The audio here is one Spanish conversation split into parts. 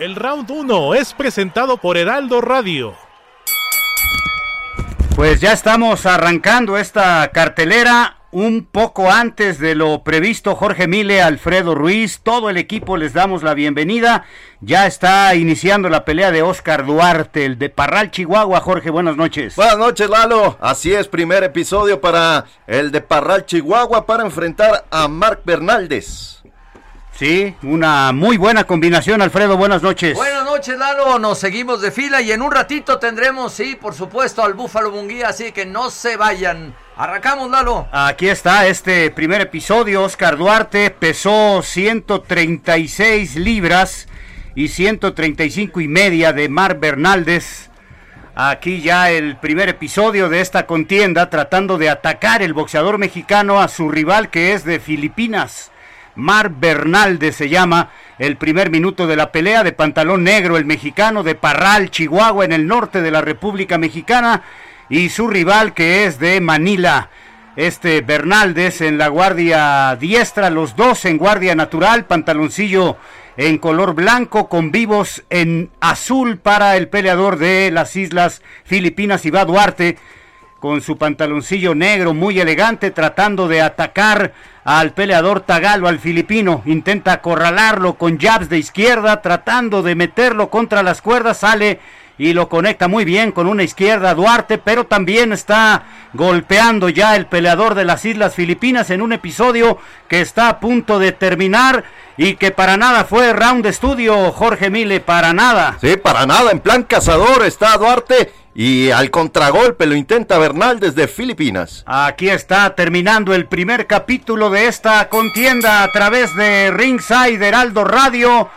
El round 1 es presentado por Heraldo Radio. Pues ya estamos arrancando esta cartelera un poco antes de lo previsto. Jorge Mile, Alfredo Ruiz, todo el equipo les damos la bienvenida. Ya está iniciando la pelea de Oscar Duarte, el de Parral, Chihuahua. Jorge, buenas noches. Buenas noches, Lalo. Así es, primer episodio para el de Parral, Chihuahua, para enfrentar a Marc Bernaldez. Sí, una muy buena combinación, Alfredo. Buenas noches. Buenas noches, Lalo. Nos seguimos de fila y en un ratito tendremos, sí, por supuesto, al Búfalo Munguía, así que no se vayan. Arrancamos, Lalo. Aquí está este primer episodio. Oscar Duarte pesó 136 libras y 135 y media de Mar Bernaldez. Aquí ya el primer episodio de esta contienda tratando de atacar el boxeador mexicano a su rival que es de Filipinas. Mar Bernaldez se llama el primer minuto de la pelea de pantalón negro, el mexicano de Parral, Chihuahua, en el norte de la República Mexicana, y su rival que es de Manila. Este Bernaldez en la guardia diestra, los dos en guardia natural, pantaloncillo en color blanco con vivos en azul para el peleador de las Islas Filipinas, Iván Duarte, con su pantaloncillo negro muy elegante, tratando de atacar al peleador Tagalo, al filipino. Intenta acorralarlo con jabs de izquierda, tratando de meterlo contra las cuerdas. Sale y lo conecta muy bien con una izquierda Duarte, pero también está golpeando ya el peleador de las Islas Filipinas en un episodio que está a punto de terminar y que para nada fue round de estudio, Jorge Mile, para nada. Sí, para nada, en plan cazador está Duarte y al contragolpe lo intenta Bernal desde Filipinas. Aquí está terminando el primer capítulo de esta contienda a través de Ringside Heraldo Radio.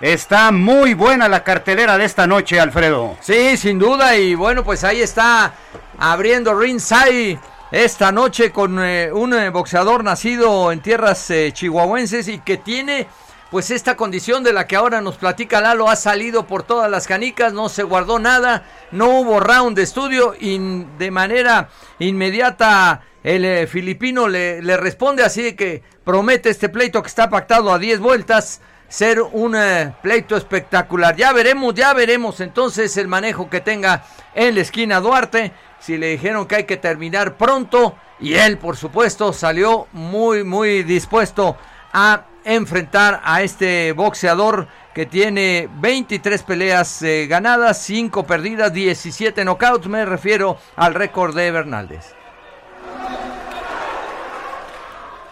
Está muy buena la cartelera de esta noche, Alfredo. Sí, sin duda. Y bueno, pues ahí está abriendo Ringside esta noche con eh, un eh, boxeador nacido en tierras eh, chihuahuenses y que tiene pues esta condición de la que ahora nos platica Lalo ha salido por todas las canicas, no se guardó nada, no hubo round de estudio y de manera inmediata el filipino le, le, responde así que promete este pleito que está pactado a 10 vueltas ser un eh, pleito espectacular. Ya veremos, ya veremos entonces el manejo que tenga en la esquina Duarte, si le dijeron que hay que terminar pronto y él por supuesto salió muy muy dispuesto a enfrentar a este boxeador que tiene 23 peleas eh, ganadas, 5 perdidas, 17 knockouts. Me refiero al récord de Bernaldez.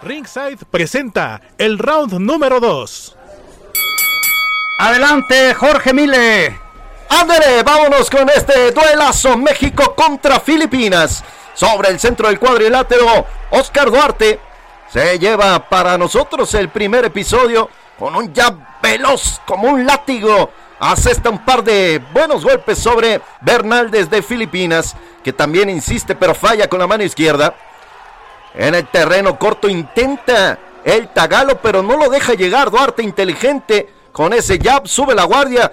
Ringside presenta el round número 2. Adelante, Jorge Mile. Ándale, vámonos con este duelazo México contra Filipinas. Sobre el centro del cuadrilátero, Oscar Duarte se lleva para nosotros el primer episodio con un jab veloz como un látigo. Asesta un par de buenos golpes sobre Bernaldez de Filipinas, que también insiste pero falla con la mano izquierda. En el terreno corto intenta el tagalo, pero no lo deja llegar. Duarte inteligente con ese jab, sube la guardia.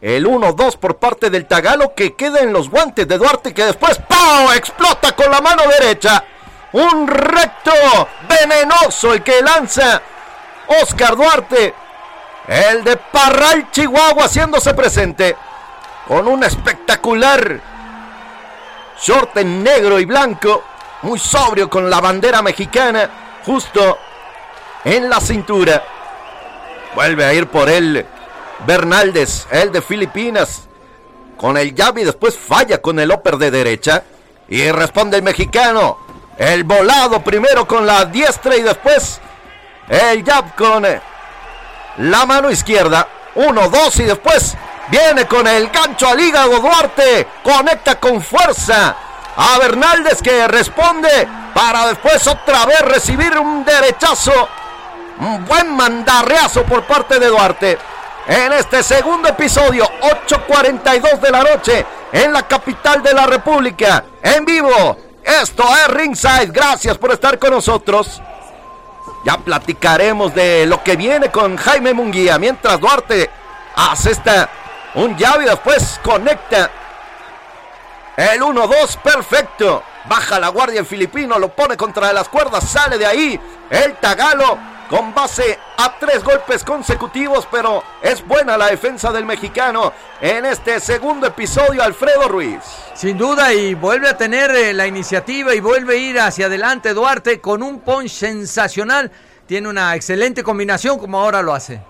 El 1-2 por parte del tagalo que queda en los guantes de Duarte, que después ¡pau! explota con la mano derecha. Un recto venenoso el que lanza Oscar Duarte. El de Parral, Chihuahua, haciéndose presente con un espectacular short en negro y blanco, muy sobrio con la bandera mexicana, justo en la cintura. Vuelve a ir por él Bernaldez, el de Filipinas. Con el jab y después falla con el upper de derecha. Y responde el mexicano. El volado primero con la diestra y después el jab con la mano izquierda. Uno, dos y después viene con el gancho al hígado Duarte. Conecta con fuerza a Bernaldez que responde para después otra vez recibir un derechazo. Un buen mandarreazo por parte de Duarte. En este segundo episodio, 8.42 de la noche, en la capital de la República, en vivo. Esto es Ringside. Gracias por estar con nosotros. Ya platicaremos de lo que viene con Jaime Munguía. Mientras Duarte hace esta un llave y después conecta el 1-2 perfecto. Baja la guardia el filipino, lo pone contra las cuerdas, sale de ahí. El tagalo con base a tres golpes consecutivos, pero es buena la defensa del mexicano en este segundo episodio, Alfredo Ruiz. Sin duda, y vuelve a tener eh, la iniciativa y vuelve a ir hacia adelante Duarte con un punch sensacional. Tiene una excelente combinación como ahora lo hace.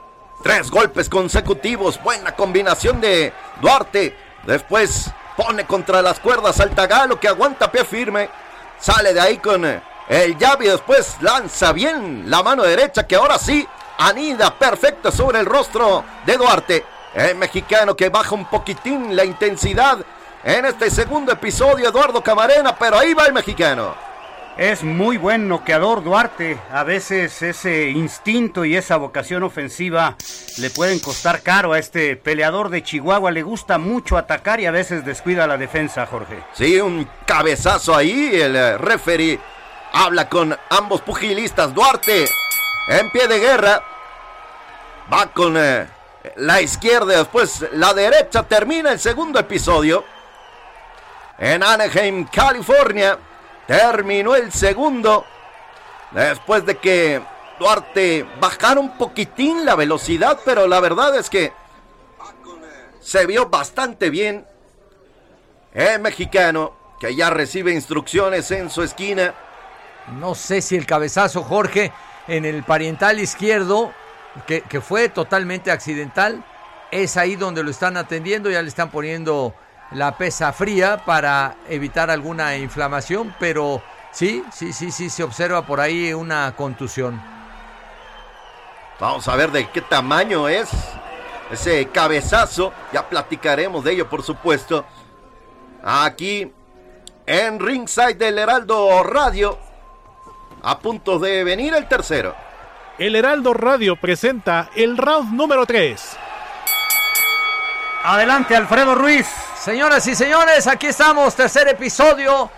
Tres golpes consecutivos, buena combinación de Duarte. Después pone contra las cuerdas al Tagalo que aguanta pie firme. Sale de ahí con eh, el llave y después lanza bien la mano derecha que ahora sí anida perfecto sobre el rostro de Duarte. El mexicano que baja un poquitín la intensidad en este segundo episodio, Eduardo Camarena, pero ahí va el mexicano. Es muy buen noqueador Duarte. A veces ese instinto y esa vocación ofensiva le pueden costar caro a este peleador de Chihuahua. Le gusta mucho atacar y a veces descuida la defensa, Jorge. Sí, un cabezazo ahí. El eh, referee habla con ambos pugilistas. Duarte en pie de guerra. Va con eh, la izquierda, después la derecha. Termina el segundo episodio. En Anaheim, California. Terminó el segundo. Después de que Duarte bajara un poquitín la velocidad, pero la verdad es que se vio bastante bien. El mexicano que ya recibe instrucciones en su esquina. No sé si el cabezazo, Jorge, en el pariental izquierdo, que, fue totalmente accidental, es ahí donde lo están atendiendo, ya le están poniendo la pesa fría para evitar alguna inflamación, pero sí, sí, sí, sí, se observa por ahí una contusión. Vamos a ver de qué tamaño es ese cabezazo, ya platicaremos de ello, por supuesto. Aquí en ringside del Heraldo Radio, a punto de venir el tercero. El Heraldo Radio presenta el round número 3. Adelante, Alfredo Ruiz. Señoras y señores, aquí estamos, tercer episodio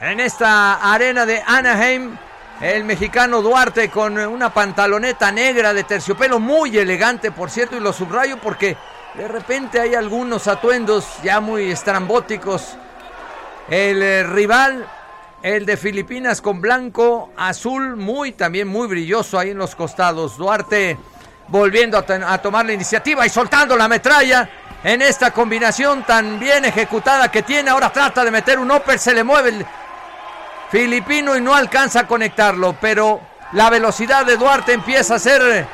en esta arena de Anaheim. El mexicano Duarte con una pantaloneta negra de terciopelo muy elegante, por cierto, y lo subrayo porque de repente hay algunos atuendos ya muy estrambóticos. El eh, rival, el de Filipinas con blanco, azul, muy también muy brilloso ahí en los costados. Duarte volviendo a, tomar la iniciativa y soltando la metralla en esta combinación tan bien ejecutada que tiene. Ahora trata de meter un upper, se le mueve el filipino y no alcanza a conectarlo, pero la velocidad de Duarte empieza a ser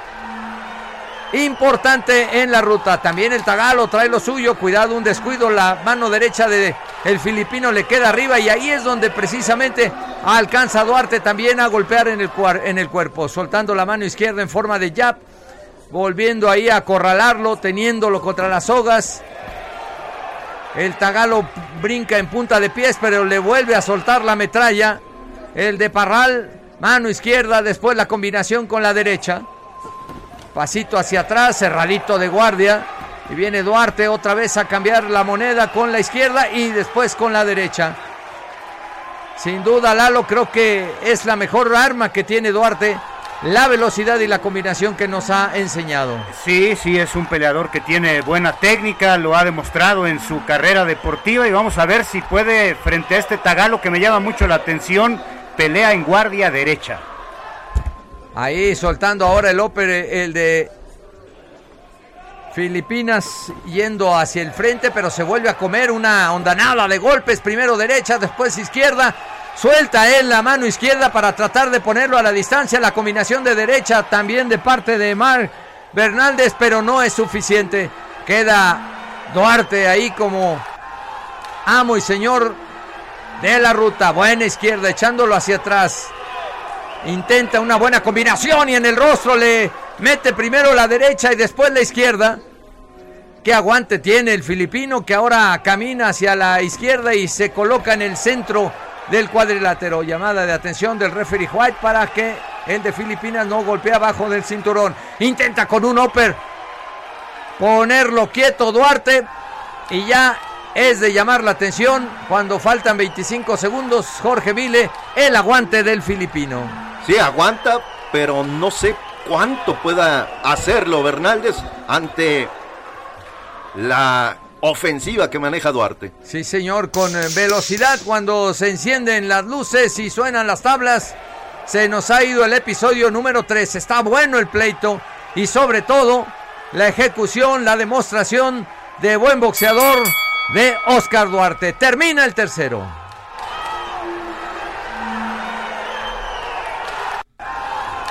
importante en la ruta. También el Tagalo trae lo suyo, cuidado un descuido, la mano derecha de el filipino le queda arriba y ahí es donde precisamente alcanza Duarte también a golpear en el, en el cuerpo, soltando la mano izquierda en forma de jab volviendo ahí a acorralarlo, teniéndolo contra las sogas. El Tagalo brinca en punta de pies, pero le vuelve a soltar la metralla. El de Parral, mano izquierda, después la combinación con la derecha. Pasito hacia atrás, cerradito de guardia. Y viene Duarte otra vez a cambiar la moneda con la izquierda y después con la derecha. Sin duda, Lalo, creo que es la mejor arma que tiene Duarte la velocidad y la combinación que nos ha enseñado. Sí, sí, es un peleador que tiene buena técnica, lo ha demostrado en su carrera deportiva y vamos a ver si puede, frente a este Tagalo que me llama mucho la atención, pelea en guardia derecha. Ahí soltando ahora el Oper, el de Filipinas yendo hacia el frente, pero se vuelve a comer una ondanada de golpes, primero derecha, después izquierda Suelta él la mano izquierda para tratar de ponerlo a la distancia. La combinación de derecha también de parte de Mar Bernaldez, pero no es suficiente. Queda Duarte ahí como amo y señor de la ruta. Buena izquierda, echándolo hacia atrás. Intenta una buena combinación y en el rostro le mete primero la derecha y después la izquierda. Qué aguante tiene el filipino que ahora camina hacia la izquierda y se coloca en el centro del cuadrilátero. Llamada de atención del referee White para que el de Filipinas no golpee abajo del cinturón. Intenta con un upper ponerlo quieto Duarte y ya es de llamar la atención cuando faltan 25 segundos. Jorge Vile, el aguante del filipino. Sí, aguanta, pero no sé cuánto pueda hacerlo Bernaldez ante la ofensiva que maneja Duarte. Sí, señor, con eh, velocidad cuando se encienden las luces y suenan las tablas. Se nos ha ido el episodio número 3. Está bueno el pleito y sobre todo la ejecución, la demostración de buen boxeador de Oscar Duarte. Termina el tercero.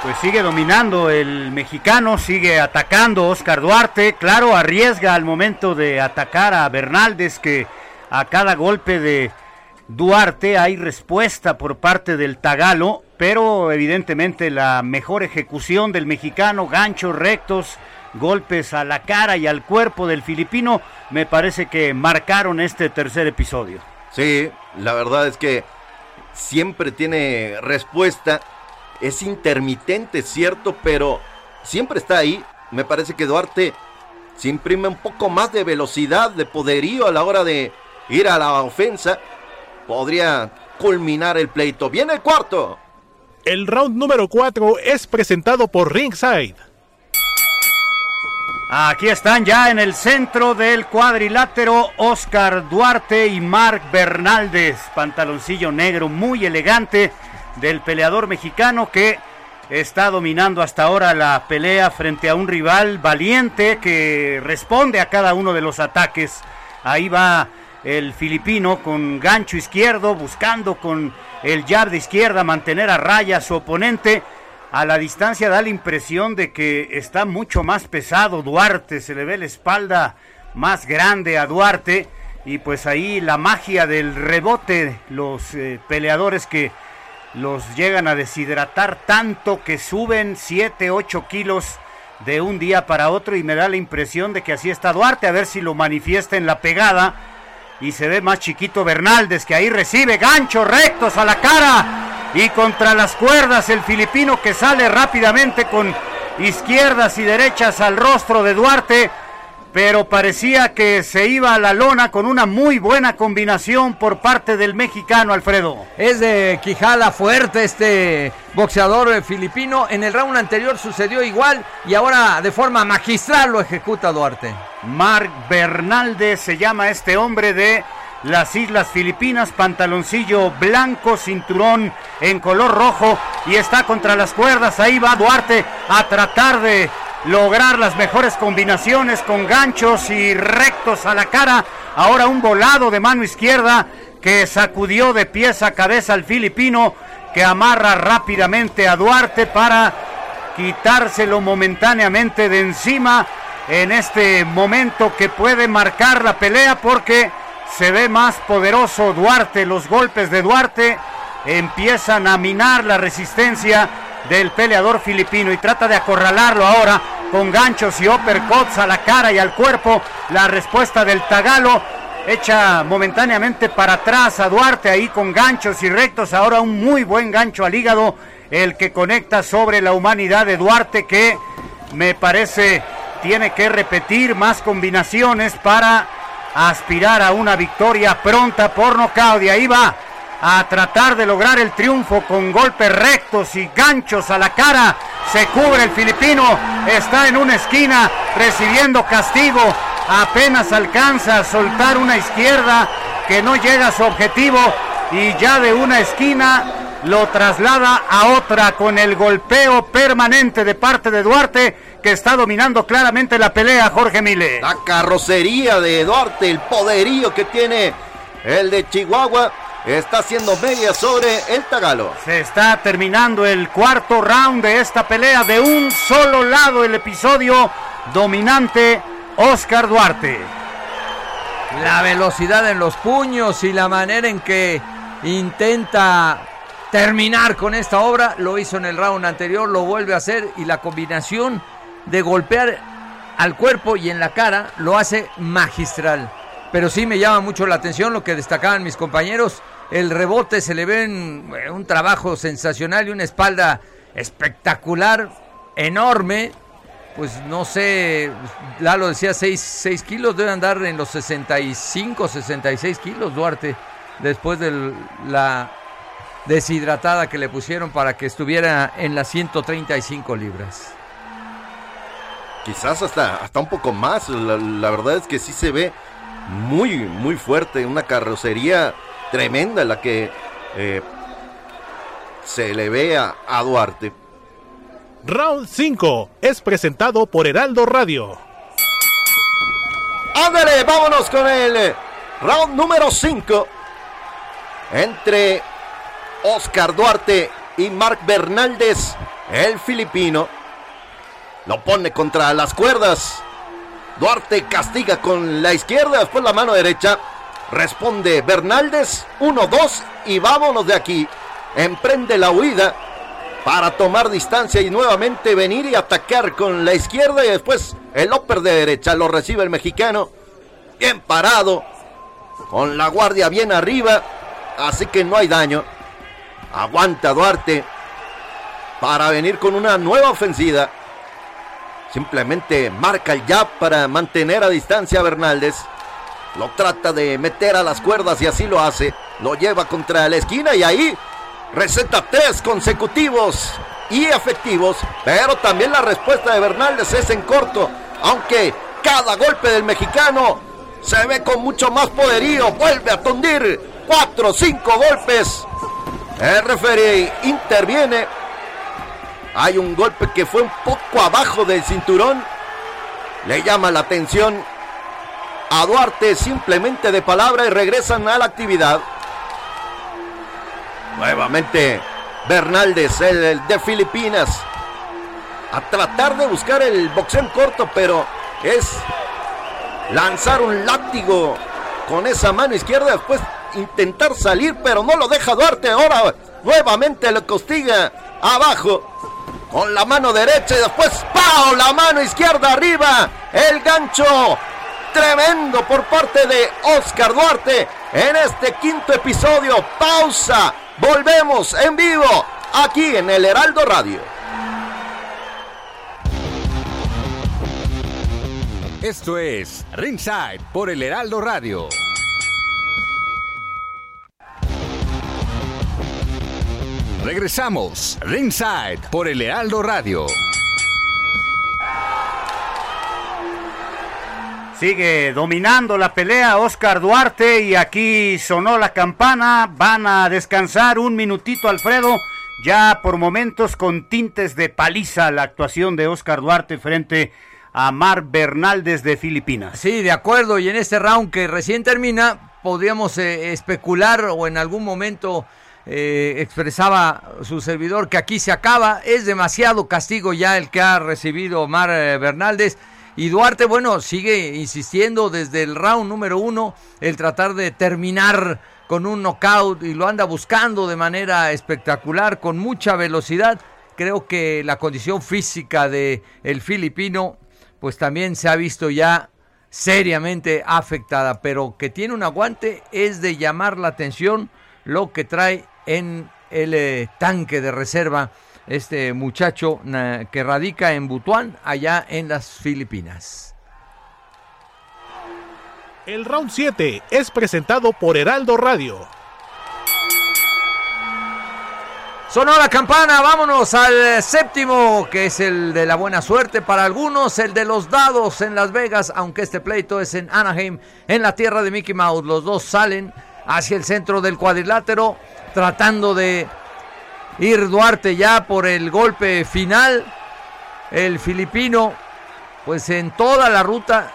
Pues sigue dominando el mexicano, sigue atacando Oscar Duarte. Claro, arriesga al momento de atacar a Bernaldez que a cada golpe de Duarte hay respuesta por parte del Tagalo, pero evidentemente la mejor ejecución del mexicano, ganchos rectos, golpes a la cara y al cuerpo del filipino, me parece que marcaron este tercer episodio. Sí, la verdad es que siempre tiene respuesta es intermitente, cierto, pero siempre está ahí. Me parece que Duarte se imprime un poco más de velocidad, de poderío a la hora de ir a la ofensa. Podría culminar el pleito. Viene el cuarto. El round número 4 es presentado por Ringside. Aquí están ya en el centro del cuadrilátero Oscar Duarte y Mark Bernaldez. Pantaloncillo negro muy elegante del peleador mexicano que está dominando hasta ahora la pelea frente a un rival valiente que responde a cada uno de los ataques. Ahí va el filipino con gancho izquierdo, buscando con el jab de izquierda mantener a raya a su oponente. A la distancia da la impresión de que está mucho más pesado Duarte, se le ve la espalda más grande a Duarte y pues ahí la magia del rebote, los eh, peleadores que los llegan a deshidratar tanto que suben 7, 8 kilos de un día para otro y me da la impresión de que así está Duarte, a ver si lo manifiesta en la pegada y se ve más chiquito Bernaldez que ahí recibe ganchos rectos a la cara y contra las cuerdas el filipino que sale rápidamente con izquierdas y derechas al rostro de Duarte pero parecía que se iba a la lona con una muy buena combinación por parte del mexicano Alfredo. Es de Quijada fuerte este boxeador filipino. En el round anterior sucedió igual y ahora de forma magistral lo ejecuta Duarte. Mark Bernaldez se llama este hombre de las Islas Filipinas, pantaloncillo blanco, cinturón en color rojo y está contra las cuerdas. Ahí va Duarte a tratar de lograr las mejores combinaciones con ganchos y rectos a la cara. Ahora un volado de mano izquierda que sacudió de pies a cabeza al filipino que amarra rápidamente a Duarte para quitárselo momentáneamente de encima en este momento que puede marcar la pelea porque se ve más poderoso Duarte. Los golpes de Duarte empiezan a minar la resistencia del peleador filipino y trata de acorralarlo ahora con ganchos y uppercuts a la cara y al cuerpo. La respuesta del Tagalo echa momentáneamente para atrás a Duarte ahí con ganchos y rectos. Ahora un muy buen gancho al hígado, el que conecta sobre la humanidad de Duarte que me parece tiene que repetir más combinaciones para aspirar a una victoria pronta por nocaut. Y ahí va a tratar de lograr el triunfo con golpes rectos y ganchos a la cara. Se cubre el filipino, está en una esquina recibiendo castigo. Apenas alcanza a soltar una izquierda que no llega a su objetivo y ya de una esquina lo traslada a otra con el golpeo permanente de parte de Duarte que está dominando claramente la pelea Jorge Mile. La carrocería de Duarte, el poderío que tiene el de Chihuahua está haciendo media sobre el Tagalo. Se está terminando el cuarto round de esta pelea de un solo lado el episodio dominante Oscar Duarte. La velocidad en los puños y la manera en que intenta terminar con esta obra, lo hizo en el round anterior, lo vuelve a hacer y la combinación de golpear al cuerpo y en la cara lo hace magistral. Pero sí me llama mucho la atención lo que destacaban mis compañeros. El rebote se le ve en, eh, un trabajo sensacional y una espalda espectacular, enorme. Pues no sé, Lalo decía 6, kilos, debe andar en los 65, 66 kilos Duarte, después de la deshidratada que le pusieron para que estuviera en las 135 libras. Quizás hasta, hasta un poco más, la, verdad es que sí se ve muy, muy fuerte, una carrocería tremenda la que eh, se le ve a, a Duarte. Round 5 es presentado por Heraldo Radio. Ándale, vámonos con el round número 5 entre Oscar Duarte y Mark Bernaldez, el filipino. Lo pone contra las cuerdas. Duarte castiga con la izquierda, después la mano derecha. Responde Bernaldez, 1-2 y vámonos de aquí. Emprende la huida para tomar distancia y nuevamente venir y atacar con la izquierda y después el upper de derecha. Lo recibe el mexicano. Bien parado. Con la guardia bien arriba. Así que no hay daño. Aguanta Duarte para venir con una nueva ofensiva. Simplemente marca el jab para mantener a distancia a Bernaldez. Lo trata de meter a las cuerdas y así lo hace. Lo lleva contra la esquina y ahí receta tres consecutivos y efectivos. Pero también la respuesta de Bernaldez es en corto. Aunque cada golpe del mexicano se ve con mucho más poderío. Vuelve a tundir. Cuatro, cinco golpes el referee interviene. Hay un golpe que fue un poco abajo del cinturón. Le llama la atención a Duarte simplemente de palabra y regresan a la actividad. Nuevamente Bernaldez, el, de Filipinas, a tratar de buscar el boxeo corto, pero es lanzar un látigo con esa mano izquierda, después intentar salir, pero no lo deja Duarte. Ahora nuevamente le costiga abajo con la mano derecha y después ¡pau! La mano izquierda arriba. El gancho tremendo por parte de Oscar Duarte en este quinto episodio. Pausa. Volvemos en vivo aquí en el Heraldo Radio. Esto es Ringside por el Heraldo Radio. Regresamos, Ringside, por el Lealdo Radio. Sigue dominando la pelea Oscar Duarte y aquí sonó la campana. Van a descansar un minutito, Alfredo. Ya por momentos con tintes de paliza la actuación de Oscar Duarte frente a Mar Bernal desde Filipinas. Sí, de acuerdo. Y en este round que recién termina, podríamos eh, especular o en algún momento eh, expresaba su servidor que aquí se acaba. Es demasiado castigo ya el que ha recibido Omar eh, Bernaldez. Y Duarte, bueno, sigue insistiendo desde el round número uno el tratar de terminar con un knockout y lo anda buscando de manera espectacular, con mucha velocidad. Creo que la condición física de el filipino, pues también se ha visto ya seriamente afectada, pero que tiene un aguante es de llamar la atención lo que trae en el eh, tanque de reserva este muchacho que radica en Butuán, allá en las Filipinas. El round 7 es presentado por Heraldo Radio. Sonó la campana, vámonos al séptimo, que es el de la buena suerte para algunos, el de los dados en Las Vegas, aunque este pleito es en Anaheim, en la tierra de Mickey Mouse. Los dos salen hacia el centro del cuadrilátero tratando de ir Duarte ya por el golpe final. El filipino, pues en toda la ruta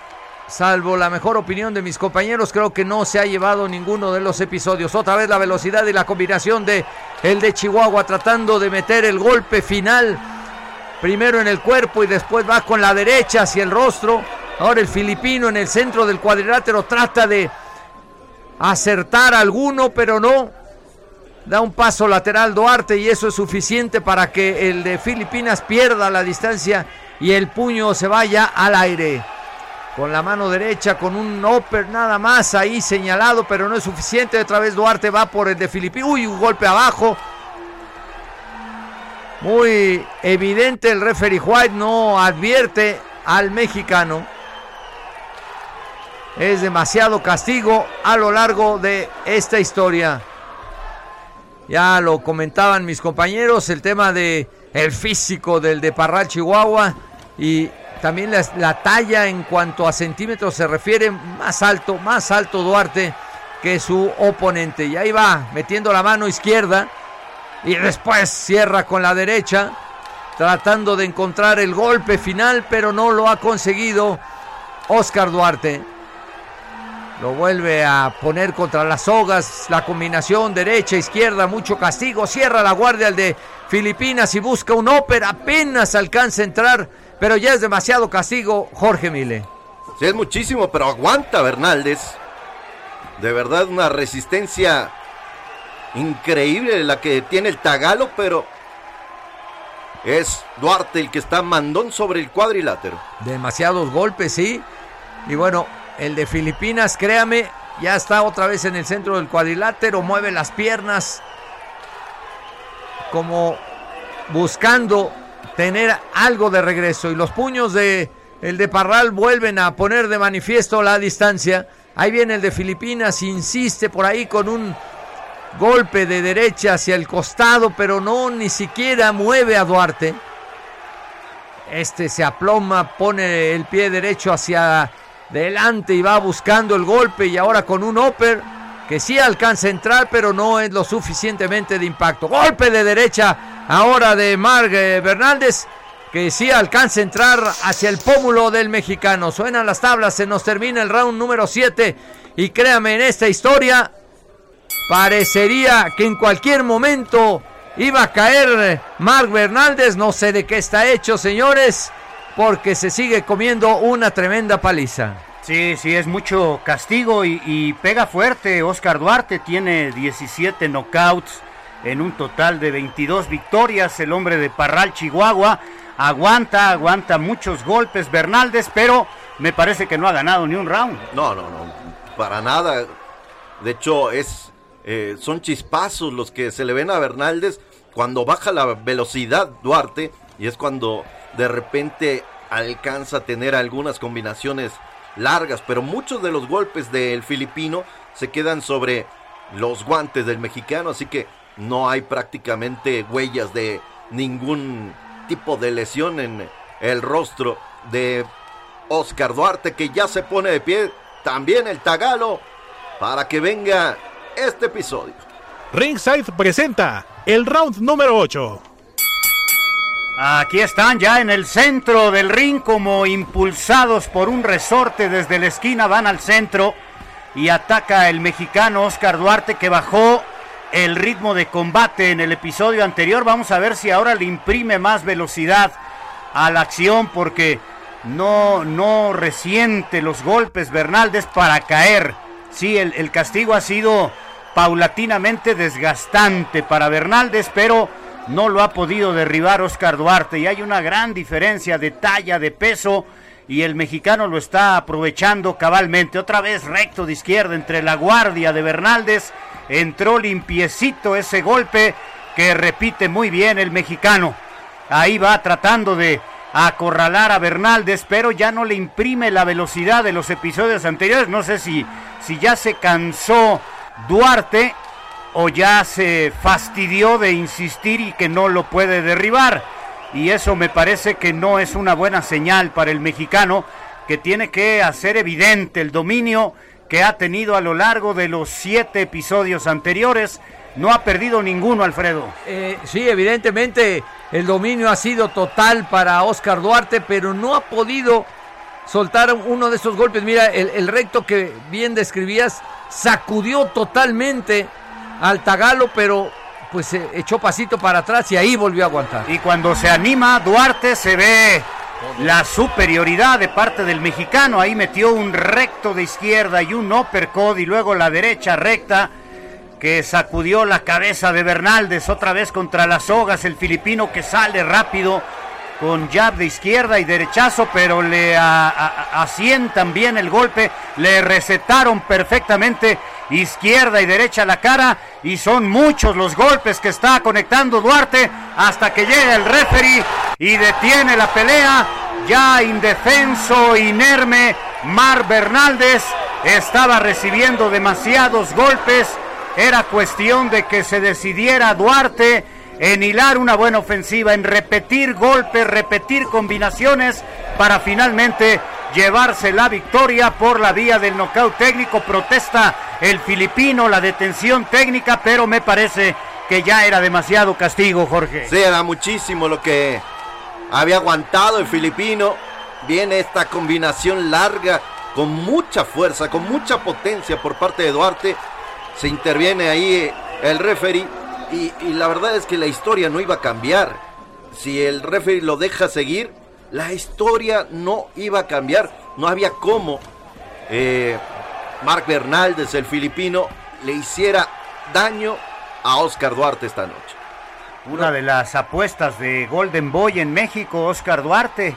salvo la mejor opinión de mis compañeros, creo que no se ha llevado ninguno de los episodios. Otra vez la velocidad y la combinación de el de Chihuahua tratando de meter el golpe final. Primero en el cuerpo y después va con la derecha hacia el rostro. Ahora el filipino en el centro del cuadrilátero trata de acertar alguno, pero no. Da un paso lateral Duarte y eso es suficiente para que el de Filipinas pierda la distancia y el puño se vaya al aire. Con la mano derecha, con un upper nada más ahí señalado, pero no es suficiente. Otra vez Duarte va por el de Filipinas. Uy, un golpe abajo. Muy evidente el referee White no advierte al mexicano. Es demasiado castigo a lo largo de esta historia. Ya lo comentaban mis compañeros, el tema de el físico del de Parral Chihuahua y también la, la, talla en cuanto a centímetros se refiere más alto, más alto Duarte que su oponente. Y ahí va, metiendo la mano izquierda y después cierra con la derecha, tratando de encontrar el golpe final, pero no lo ha conseguido Oscar Duarte. Lo vuelve a poner contra las sogas. La combinación derecha-izquierda. Mucho castigo. Cierra la guardia al de Filipinas y busca un ópera. Apenas alcanza a entrar. Pero ya es demasiado castigo. Jorge Mile. Sí, es muchísimo, pero aguanta Bernaldez. De verdad, una resistencia increíble la que tiene el Tagalo, pero es Duarte el que está mandón sobre el cuadrilátero. Demasiados golpes, sí. Y bueno, el de Filipinas, créame, ya está otra vez en el centro del cuadrilátero, mueve las piernas como buscando tener algo de regreso y los puños de el de Parral vuelven a poner de manifiesto la distancia. Ahí viene el de Filipinas, insiste por ahí con un golpe de derecha hacia el costado, pero no ni siquiera mueve a Duarte. Este se aploma, pone el pie derecho hacia delante y va buscando el golpe y ahora con un upper que sí alcanza a entrar pero no es lo suficientemente de impacto. Golpe de derecha ahora de Marg Bernaldez que sí alcanza a entrar hacia el pómulo del mexicano. Suenan las tablas, se nos termina el round número 7 y créame en esta historia parecería que en cualquier momento iba a caer Marc Bernaldez, no sé de qué está hecho señores porque se sigue comiendo una tremenda paliza. Sí, sí, es mucho castigo y, y, pega fuerte. Oscar Duarte tiene 17 knockouts en un total de 22 victorias. El hombre de Parral, Chihuahua, aguanta, aguanta muchos golpes Bernaldez, pero me parece que no ha ganado ni un round. No, no, no, para nada. De hecho, es, eh, son chispazos los que se le ven a Bernaldez cuando baja la velocidad Duarte y es cuando de repente alcanza a tener algunas combinaciones largas, pero muchos de los golpes del filipino se quedan sobre los guantes del mexicano, así que no hay prácticamente huellas de ningún tipo de lesión en el rostro de Oscar Duarte, que ya se pone de pie, también el tagalo, para que venga este episodio. Ringside presenta el round número 8. Aquí están ya en el centro del ring como impulsados por un resorte desde la esquina van al centro y ataca el mexicano Oscar Duarte que bajó el ritmo de combate en el episodio anterior. Vamos a ver si ahora le imprime más velocidad a la acción porque no, no resiente los golpes Bernaldez para caer. Sí, el, el castigo ha sido paulatinamente desgastante para Bernaldez, pero no lo ha podido derribar Oscar Duarte y hay una gran diferencia de talla, de peso y el mexicano lo está aprovechando cabalmente. Otra vez recto de izquierda entre la guardia de Bernaldez. Entró limpiecito ese golpe que repite muy bien el mexicano. Ahí va tratando de acorralar a Bernaldez, pero ya no le imprime la velocidad de los episodios anteriores. No sé si, si ya se cansó Duarte o ya se fastidió de insistir y que no lo puede derribar. Y eso me parece que no es una buena señal para el mexicano, que tiene que hacer evidente el dominio que ha tenido a lo largo de los siete episodios anteriores. No ha perdido ninguno, Alfredo. Eh, sí, evidentemente el dominio ha sido total para Oscar Duarte, pero no ha podido soltar uno de esos golpes. Mira, el, el recto que bien describías sacudió totalmente al Tagalo, pero pues se echó pasito para atrás y ahí volvió a aguantar. Y cuando se anima Duarte se ve la superioridad de parte del mexicano. Ahí metió un recto de izquierda y un uppercut y luego la derecha recta que sacudió la cabeza de Bernaldez otra vez contra las sogas. El filipino que sale rápido con jab de izquierda y derechazo, pero le asientan bien el golpe, le recetaron perfectamente izquierda y derecha la cara y son muchos los golpes que está conectando Duarte hasta que llega el referee y detiene la pelea. Ya indefenso, inerme, Mar Bernaldez estaba recibiendo demasiados golpes. Era cuestión de que se decidiera Duarte en hilar una buena ofensiva, en repetir golpes, repetir combinaciones para finalmente llevarse la victoria por la vía del nocaut técnico. Protesta el filipino, la detención técnica, pero me parece que ya era demasiado castigo, Jorge. Sí, era muchísimo lo que había aguantado el filipino. Viene esta combinación larga, con mucha fuerza, con mucha potencia por parte de Duarte. Se interviene ahí el referee y, y la verdad es que la historia no iba a cambiar. Si el referee lo deja seguir, la historia no iba a cambiar. No había cómo eh, Mark Bernaldez, el filipino, le hiciera daño a Oscar Duarte esta noche. Una de las apuestas de Golden Boy en México, Oscar Duarte.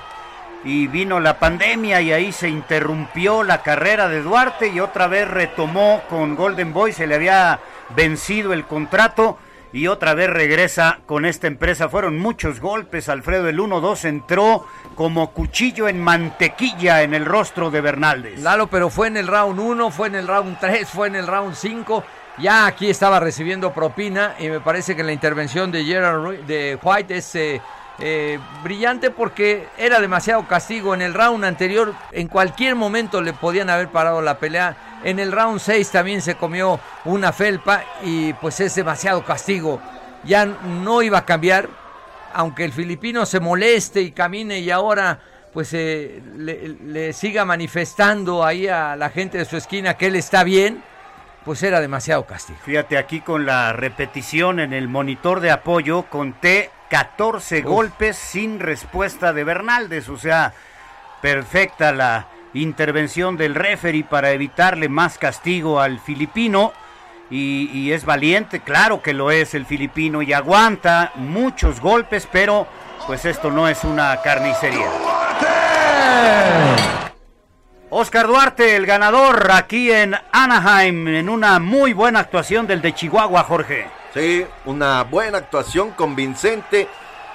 Y vino la pandemia y ahí se interrumpió la carrera de Duarte y otra vez retomó con Golden Boy. Se le había vencido el contrato y otra vez regresa con esta empresa. Fueron muchos golpes, Alfredo. El 1-2 entró como cuchillo en mantequilla en el rostro de Bernaldez. Lalo, pero fue en el round 1, fue en el round 3, fue en el round 5. Ya aquí estaba recibiendo propina y me parece que la intervención de Gerard de White es eh, eh, brillante porque era demasiado castigo. En el round anterior, en cualquier momento le podían haber parado la pelea. En el round 6 también se comió una felpa y pues es demasiado castigo. Ya no iba a cambiar, aunque el filipino se moleste y camine y ahora pues eh, le, siga manifestando ahí a la gente de su esquina que él está bien, pues era demasiado castigo. Fíjate aquí con la repetición en el monitor de apoyo, conté 14 golpes sin respuesta de Bernaldez, o sea, perfecta la intervención del referee para evitarle más castigo al filipino. Y, es valiente, claro que lo es el filipino y aguanta muchos golpes, pero pues esto no es una carnicería. Oscar Duarte, el ganador aquí en Anaheim, en una muy buena actuación del de Chihuahua, Jorge. Sí, una buena actuación convincente,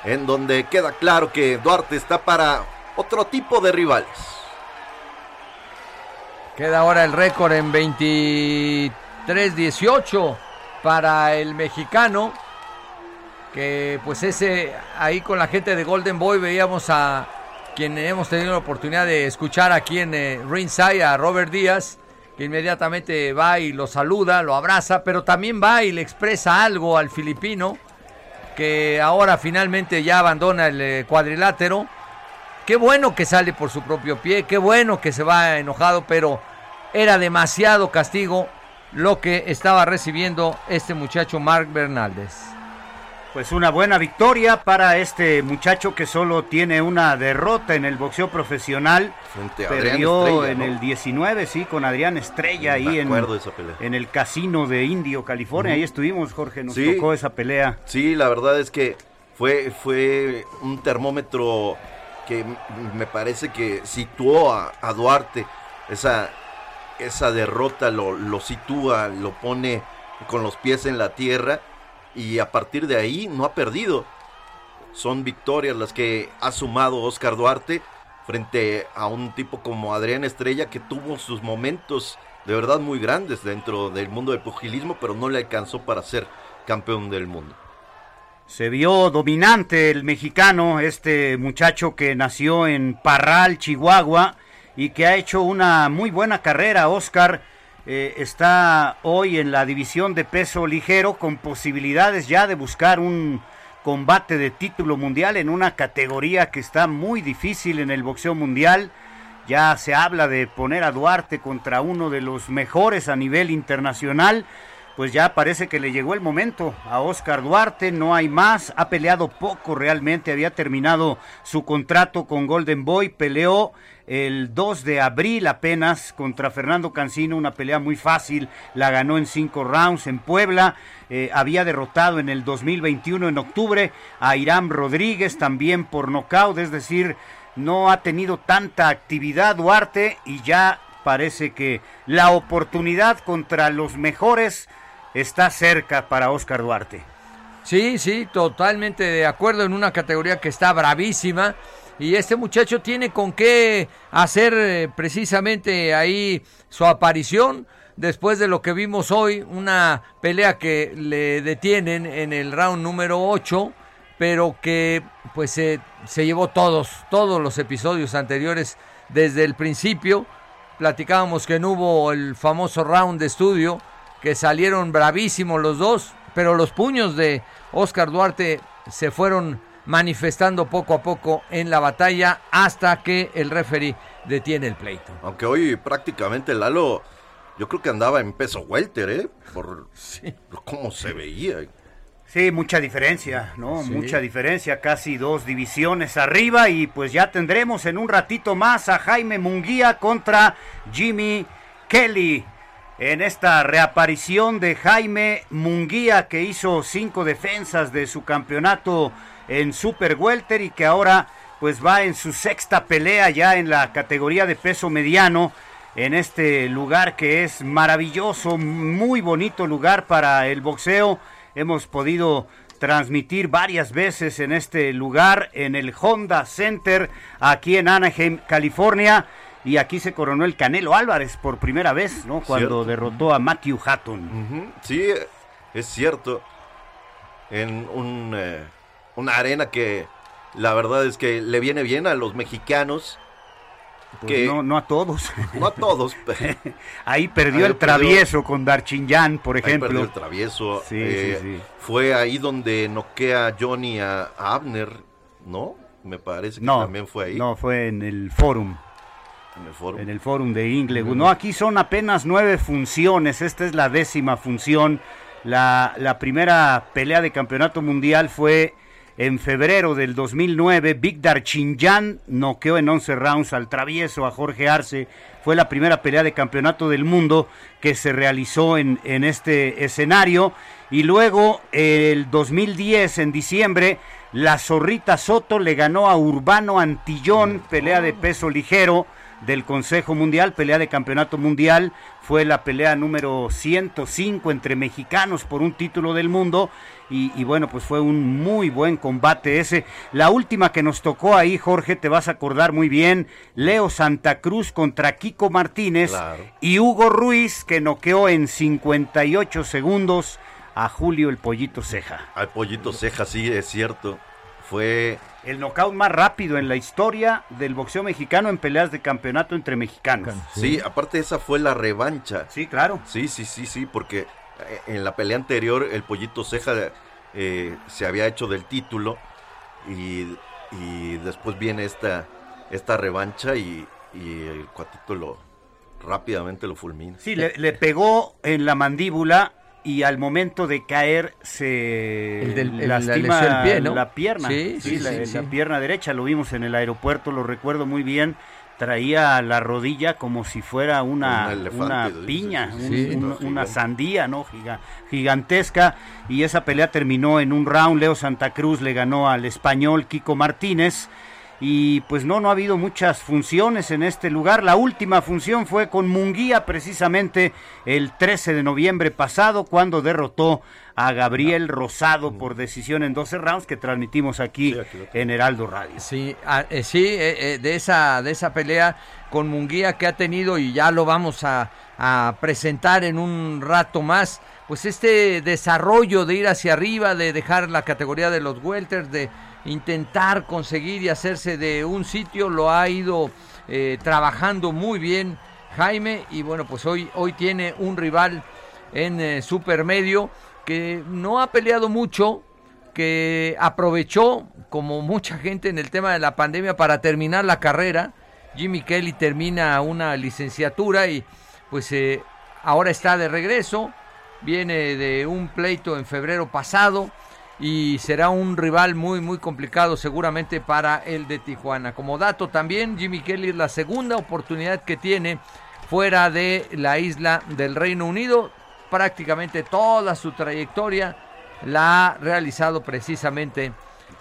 en donde queda claro que Duarte está para otro tipo de rivales. Queda ahora el récord en 23 3-18 para el mexicano. Que pues ese ahí con la gente de Golden Boy veíamos a quien hemos tenido la oportunidad de escuchar aquí en eh, Ringside, a Robert Díaz, inmediatamente va y lo saluda, lo abraza, pero también va y le expresa algo al filipino, que ahora finalmente ya abandona el eh, cuadrilátero. Qué bueno que sale por su propio pie, qué bueno que se va enojado, pero era demasiado castigo lo que estaba recibiendo este muchacho Mark Bernaldez. Pues una buena victoria para este muchacho que solo tiene una derrota en el boxeo profesional. Perdió en el 19, sí, con Adrián Estrella ahí en, en, el casino de Indio, California. Ahí estuvimos, Jorge, nos tocó esa pelea. Sí, la verdad es que fue, fue un termómetro que me parece que situó a, a Duarte. Esa, esa derrota lo, lo sitúa, lo pone con los pies en la tierra y a partir de ahí no ha perdido. Son victorias las que ha sumado Oscar Duarte frente a un tipo como Adrián Estrella que tuvo sus momentos de verdad muy grandes dentro del mundo del pugilismo, pero no le alcanzó para ser campeón del mundo. Se vio dominante el mexicano, este muchacho que nació en Parral, Chihuahua, y que ha hecho una muy buena carrera. Oscar eh, está hoy en la división de peso ligero con posibilidades ya de buscar un combate de título mundial en una categoría que está muy difícil en el boxeo mundial. Ya se habla de poner a Duarte contra uno de los mejores a nivel internacional. Pues ya parece que le llegó el momento a Oscar Duarte, no hay más, ha peleado poco realmente, había terminado su contrato con Golden Boy, peleó el 2 de abril apenas contra Fernando Cancino, una pelea muy fácil, la ganó en cinco rounds en Puebla, eh, había derrotado en el 2021 en octubre a Irán Rodríguez también por nocaut, es decir, no ha tenido tanta actividad Duarte y ya parece que la oportunidad contra los mejores está cerca para Oscar Duarte. Sí, sí, totalmente de acuerdo en una categoría que está bravísima y este muchacho tiene con qué hacer eh, precisamente ahí su aparición después de lo que vimos hoy, una pelea que le detienen en el round número 8, pero que pues se, se llevó todos, todos los episodios anteriores desde el principio. Platicábamos que no hubo el famoso round de estudio, que salieron bravísimos los dos, pero los puños de Oscar Duarte se fueron manifestando poco a poco en la batalla hasta que el referee detiene el pleito. Aunque hoy prácticamente Lalo, yo creo que andaba en peso welter, ¿eh? Por cómo se veía. Sí, mucha diferencia, ¿no? Mucha diferencia, casi dos divisiones arriba y pues ya tendremos en un ratito más a Jaime Munguía contra Jimmy Kelly en esta reaparición de Jaime Munguía que hizo cinco defensas de su campeonato en Super Welter y que ahora pues va en su sexta pelea ya en la categoría de peso mediano en este lugar que es maravilloso, muy bonito lugar para el boxeo. Hemos podido transmitir varias veces en este lugar, en el Honda Center, aquí en Anaheim, California. Y aquí se coronó el Canelo Álvarez por primera vez, ¿no? Cuando derrotó a Matthew Hatton. Sí, es cierto. En un eh, una arena que la verdad es que le viene bien a los mexicanos. Pues que, no, no a todos. No a todos. ahí perdió el travieso con Darchinyan, por ejemplo. Ahí perdió el travieso. Eh, fue ahí donde noquea Johnny a, Abner, ¿no? Me parece que también fue ahí. No, fue en el Forum. En el Forum. En el Forum de Inglewood. No, aquí son apenas nueve funciones. Esta es la décima función. La, la primera pelea de campeonato mundial fue en febrero del 2009, Big Darchinyan noqueó en 11 rounds al travieso a Jorge Arce. Fue la primera pelea de campeonato del mundo que se realizó en, en este escenario. Y luego, el 2010, en diciembre, la Zorrita Soto le ganó a Urbano Antillón, pelea de peso ligero del Consejo Mundial, pelea de campeonato mundial. Fue la pelea número 105 entre mexicanos por un título del mundo. Y, bueno, pues fue un muy buen combate ese. La última que nos tocó ahí, Jorge, te vas a acordar muy bien. Leo Santa Cruz contra Kiko Martínez y Hugo Ruiz que noqueó en 58 segundos a Julio el Pollito Ceja. Al Pollito Ceja, sí, es cierto. Fue el knockout más rápido en la historia del boxeo mexicano en peleas de campeonato entre mexicanos. Sí, aparte esa fue la revancha. Sí, claro. Sí, sí, sí, sí, porque en la pelea anterior el pollito ceja eh, se había hecho del título y, después viene esta, esta revancha y, el cuatito lo rápidamente lo fulmina. Sí, le, le pegó en la mandíbula y al momento de caer se lastima la, pierna, sí, la, pierna derecha, lo vimos en el aeropuerto, lo recuerdo muy bien, traía la rodilla como si fuera una, una piña, una sandía, ¿no? gigantesca, y esa pelea terminó en un round, Leo Santa Cruz le ganó al español Kiko Martínez, y pues no, no ha habido muchas funciones en este lugar. La última función fue con Munguía precisamente el 13 de noviembre pasado cuando derrotó a Gabriel Rosado por decisión en 12 rounds que transmitimos aquí en Heraldo Radio. Sí, ah, eh, sí, eh, eh, de esa de esa pelea con Munguía que ha tenido y ya lo vamos a, a presentar en un rato más, pues este desarrollo de ir hacia arriba, de dejar la categoría de los welters, de intentar conseguir y hacerse de un sitio, lo ha ido eh, trabajando muy bien Jaime y bueno, pues hoy, hoy tiene un rival en eh, supermedio que no ha peleado mucho, que aprovechó como mucha gente en el tema de la pandemia para terminar la carrera. Jimmy Kelly termina una licenciatura y pues eh, ahora está de regreso, viene de un pleito en febrero pasado y será un rival muy muy complicado seguramente para el de Tijuana. Como dato también, Jimmy Kelly es la segunda oportunidad que tiene fuera de la isla del Reino Unido. Prácticamente toda su trayectoria la ha realizado precisamente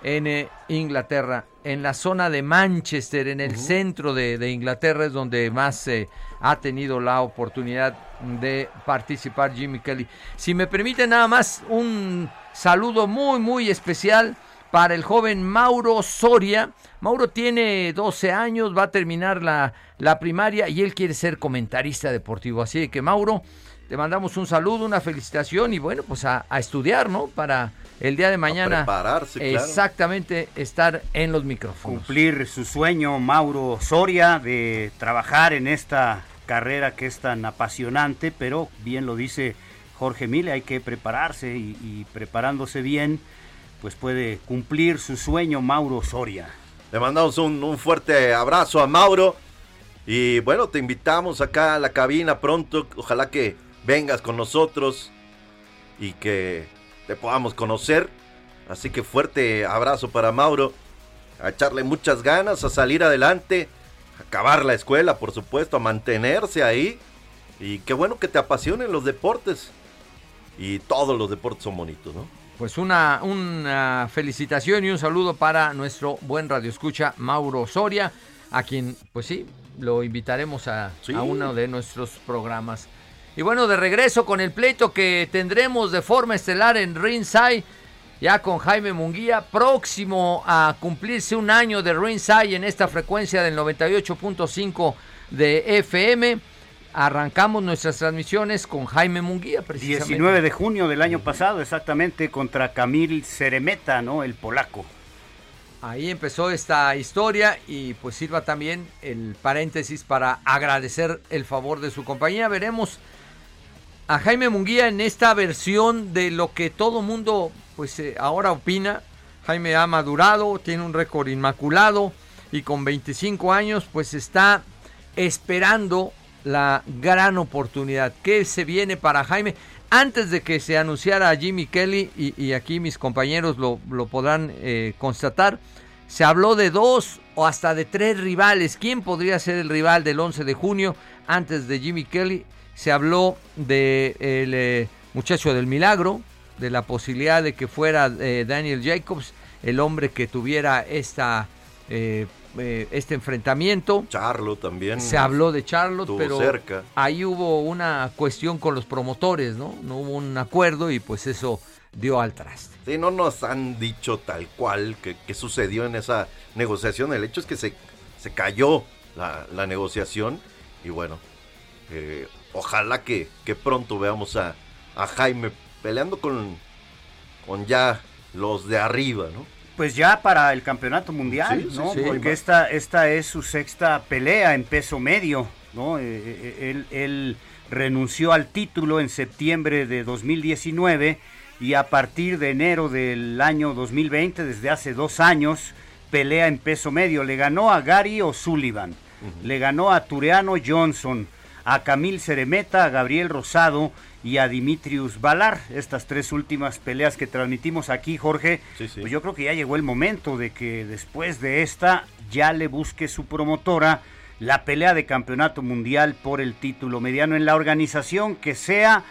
en eh, Inglaterra, en la zona de Manchester, en el centro de, Inglaterra es donde más eh, ha tenido la oportunidad de participar Jimmy Kelly. Si me permite nada más un saludo muy muy especial para el joven Mauro Soria. Mauro tiene 12 años, va a terminar la, la primaria y él quiere ser comentarista deportivo. Así que Mauro, te mandamos un saludo, una felicitación y bueno, pues a, estudiar, ¿no? Para el día de mañana. prepararse, Exactamente, estar en los micrófonos. Cumplir su sueño, Mauro Soria, de trabajar en esta carrera que es tan apasionante, pero bien lo dice Jorge Mille, hay que prepararse y, preparándose bien, pues puede cumplir su sueño Mauro Soria. Le mandamos un, un fuerte abrazo a Mauro. Y bueno, te invitamos acá a la cabina pronto. Ojalá que vengas con nosotros y que te podamos conocer. Así que fuerte abrazo para Mauro. A echarle muchas ganas, a salir adelante, a acabar la escuela, por supuesto, a mantenerse ahí. Y qué bueno que te apasionen los deportes. Y todos los deportes son bonitos, ¿no? Pues una, una felicitación y un saludo para nuestro buen radioescucha Mauro Soria, a quien, pues sí, lo invitaremos a, a uno de nuestros programas. Y bueno, de regreso con el pleito que tendremos de forma estelar en Ringside, ya con Jaime Munguía, próximo a cumplirse un año de Ringside en esta frecuencia del 98.5 de FM. Arrancamos nuestras transmisiones con Jaime Munguía, precisamente. 19 de junio del año pasado, exactamente, contra Camil Ceremeta, ¿no? El polaco. Ahí empezó esta historia y pues sirva también el paréntesis para agradecer el favor de su compañía. Veremos a Jaime Munguía en esta versión de lo que todo mundo pues eh, ahora opina. Jaime ha madurado, tiene un récord inmaculado y con 25 años pues está esperando la gran oportunidad que se viene para Jaime. Antes de que se anunciara a Jimmy Kelly, y, aquí mis compañeros lo, podrán eh, constatar, se habló de dos o hasta de tres rivales. ¿Quién podría ser el rival del 11 de junio antes de Jimmy Kelly? se habló del de eh, muchacho del milagro, de la posibilidad de que fuera eh, Daniel Jacobs el hombre que tuviera esta eh, este enfrentamiento. Charlo también. Se habló de Charlotte, pero ahí hubo una cuestión con los promotores, ¿no? No hubo un acuerdo y pues eso dio al traste. Sí, no nos han dicho tal cual que, sucedió en esa negociación. El hecho es que se, se cayó la, la negociación y bueno, eh, ojalá que, pronto veamos a, Jaime peleando con, con ya los de arriba, ¿no? Pues ya para el campeonato mundial, ¿no? Porque esta, esta es su sexta pelea en peso medio, ¿no? Eh, eh, él, él renunció al título en septiembre de 2019 y a partir de enero del año 2020, desde hace dos años, pelea en peso medio. Le ganó a Gary O'Sullivan, le ganó a Tureano Johnson, a Camil Ceremeta, a Gabriel Rosado y a Dimitrius Valar. Estas tres últimas peleas que transmitimos aquí, Jorge, pues yo creo que ya llegó el momento de que después de esta ya le busque su promotora la pelea de campeonato mundial por el título mediano en la organización que sea.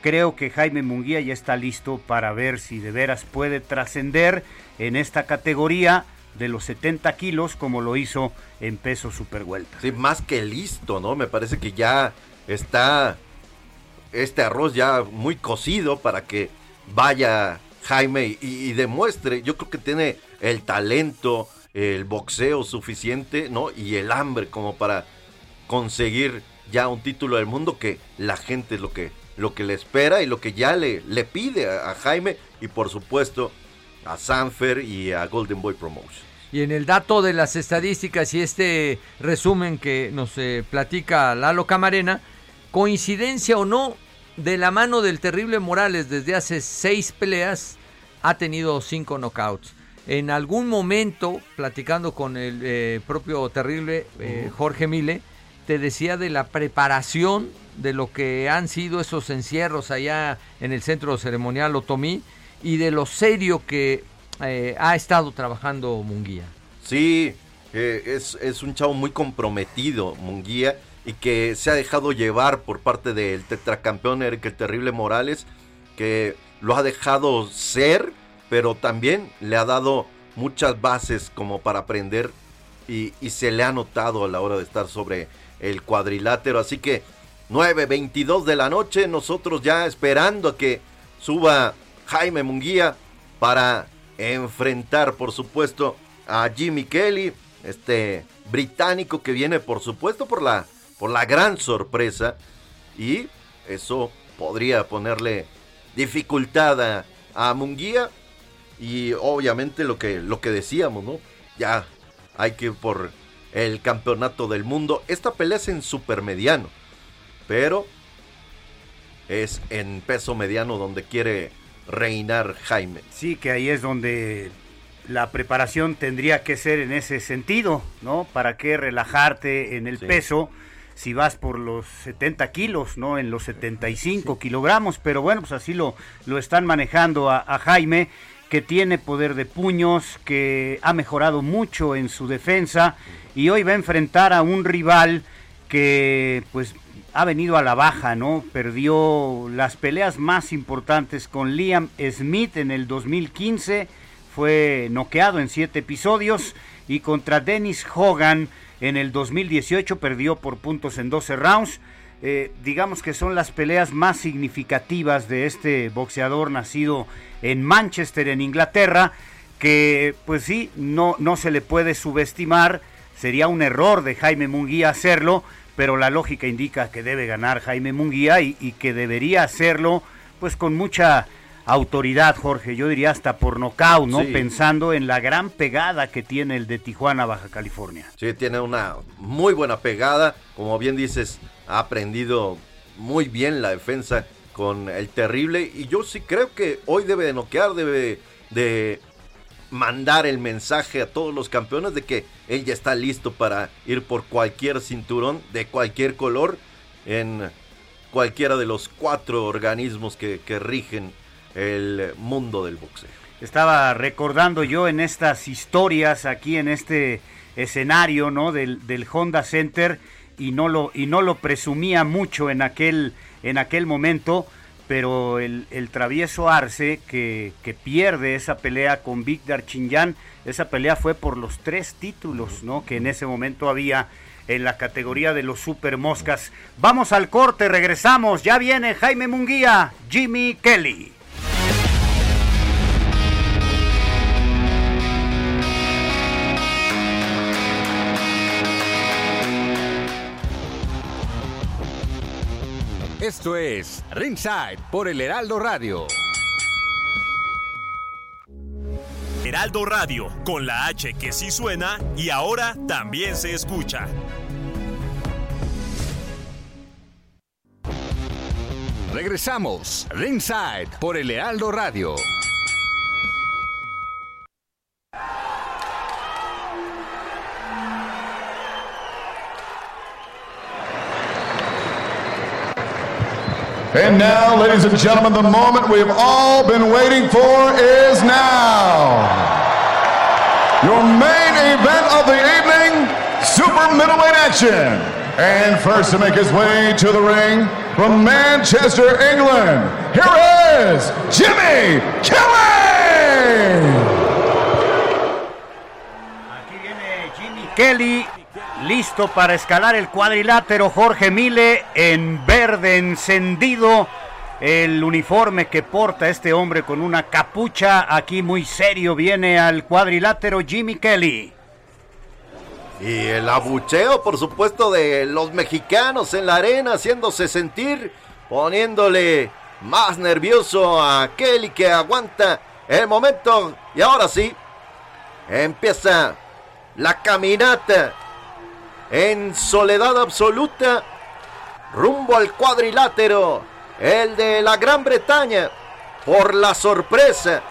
Creo que Jaime Munguía ya está listo para ver si de veras puede trascender en esta categoría de los 70 kilos como lo hizo en peso super vuelta. Sí, más que listo, ¿no? Me parece que ya está este arroz ya muy cocido para que vaya Jaime y, demuestre. Yo creo que tiene el talento, el boxeo suficiente, ¿no? Y el hambre como para conseguir ya un título del mundo que la gente es lo que, lo que le espera y lo que ya le, le pide a, Jaime y por supuesto a Sanfer y a Golden Boy Promotion. Y en el dato de las estadísticas y este resumen que nos eh, platica Lalo Camarena, coincidencia o no, de la mano del terrible Morales desde hace seis peleas ha tenido cinco knockouts. en algún momento, platicando con el eh, propio terrible eh, Jorge Mile, te decía de la preparación de lo que han sido esos encierros allá en el centro ceremonial Otomí y de lo serio que eh, ha estado trabajando Munguía. Sí, es, es un chavo muy comprometido, Munguía, y que se ha dejado llevar por parte del tetracampeón Eric el Terrible Morales, que lo ha dejado ser, pero también le ha dado muchas bases como para aprender y, se le ha notado a la hora de estar sobre el cuadrilátero. Así que 9.22 de la noche, nosotros ya esperando a que suba Jaime Munguía para enfrentar, por supuesto, a Jimmy Kelly, este británico que viene, por supuesto, por la, por la gran sorpresa. Y eso podría ponerle dificultad a, Munguía. Y obviamente lo que, lo que decíamos, ¿no? Ya hay que ir por el campeonato del mundo. Esta pelea es en supermediano. Pero es en peso mediano donde quiere reinar Jaime. Sí, que ahí es donde la preparación tendría que ser en ese sentido, ¿no? ¿Para qué relajarte en el peso si vas por los 70 kilos, ¿no? En los 75 kilogramos, pero bueno, pues así lo, lo están manejando a, Jaime, que tiene poder de puños, que ha mejorado mucho en su defensa y hoy va a enfrentar a un rival que pues ha venido a la baja, ¿no? Perdió las peleas más importantes con Liam Smith en el 2015 fue noqueado en siete episodios y contra Dennis Hogan en el 2018 perdió por puntos en 12 rounds. Eh, digamos que son las peleas más significativas de este boxeador nacido en Manchester, en Inglaterra, que pues sí, no, no se le puede subestimar, sería un error de Jaime Munguía hacerlo, pero la lógica indica que debe ganar Jaime Munguía y, y que debería hacerlo pues con mucha autoridad, Jorge, yo diría hasta por nocaut, ¿no? Pensando en la gran pegada que tiene el de Tijuana, Baja California. Sí, tiene una muy buena pegada, como bien dices, ha aprendido muy bien la defensa con el terrible y yo sí creo que hoy debe de noquear, debe de mandar el mensaje a todos los campeones de que él ya está listo para ir por cualquier cinturón de cualquier color en cualquiera de los cuatro organismos que, que rigen el mundo del boxeo. Estaba recordando yo en estas historias aquí en este escenario ¿no? del, del Honda Center y no lo, y no lo presumía mucho en aquel, en aquel momento, pero el, el travieso Arce que, que, pierde esa pelea con Víctor Chinyan, esa pelea fue por los tres títulos ¿no? que en ese momento había en la categoría de los super moscas. Vamos al corte, regresamos, ya viene Jaime Munguía, Jimmy Kelly. Esto es Ringside por el Heraldo Radio. Heraldo Radio, con la H que sí suena y ahora también se escucha. Regresamos, Ringside por el Heraldo Radio. And now, ladies and gentlemen, the moment we've all been waiting for is now. Your main event of the evening, super middleweight action. And first to make his way to the ring from Manchester, England, here is Jimmy Kelly. Jimmy Kelly Listo para escalar el cuadrilátero Jorge Mile en verde encendido. El uniforme que porta este hombre con una capucha aquí muy serio viene al cuadrilátero Jimmy Kelly. Y el abucheo, por supuesto, de los mexicanos en la arena, haciéndose sentir, poniéndole más nervioso a Kelly que aguanta el momento. Y ahora sí, empieza la caminata en soledad absoluta rumbo al cuadrilátero, el de la Gran Bretaña, por la sorpresa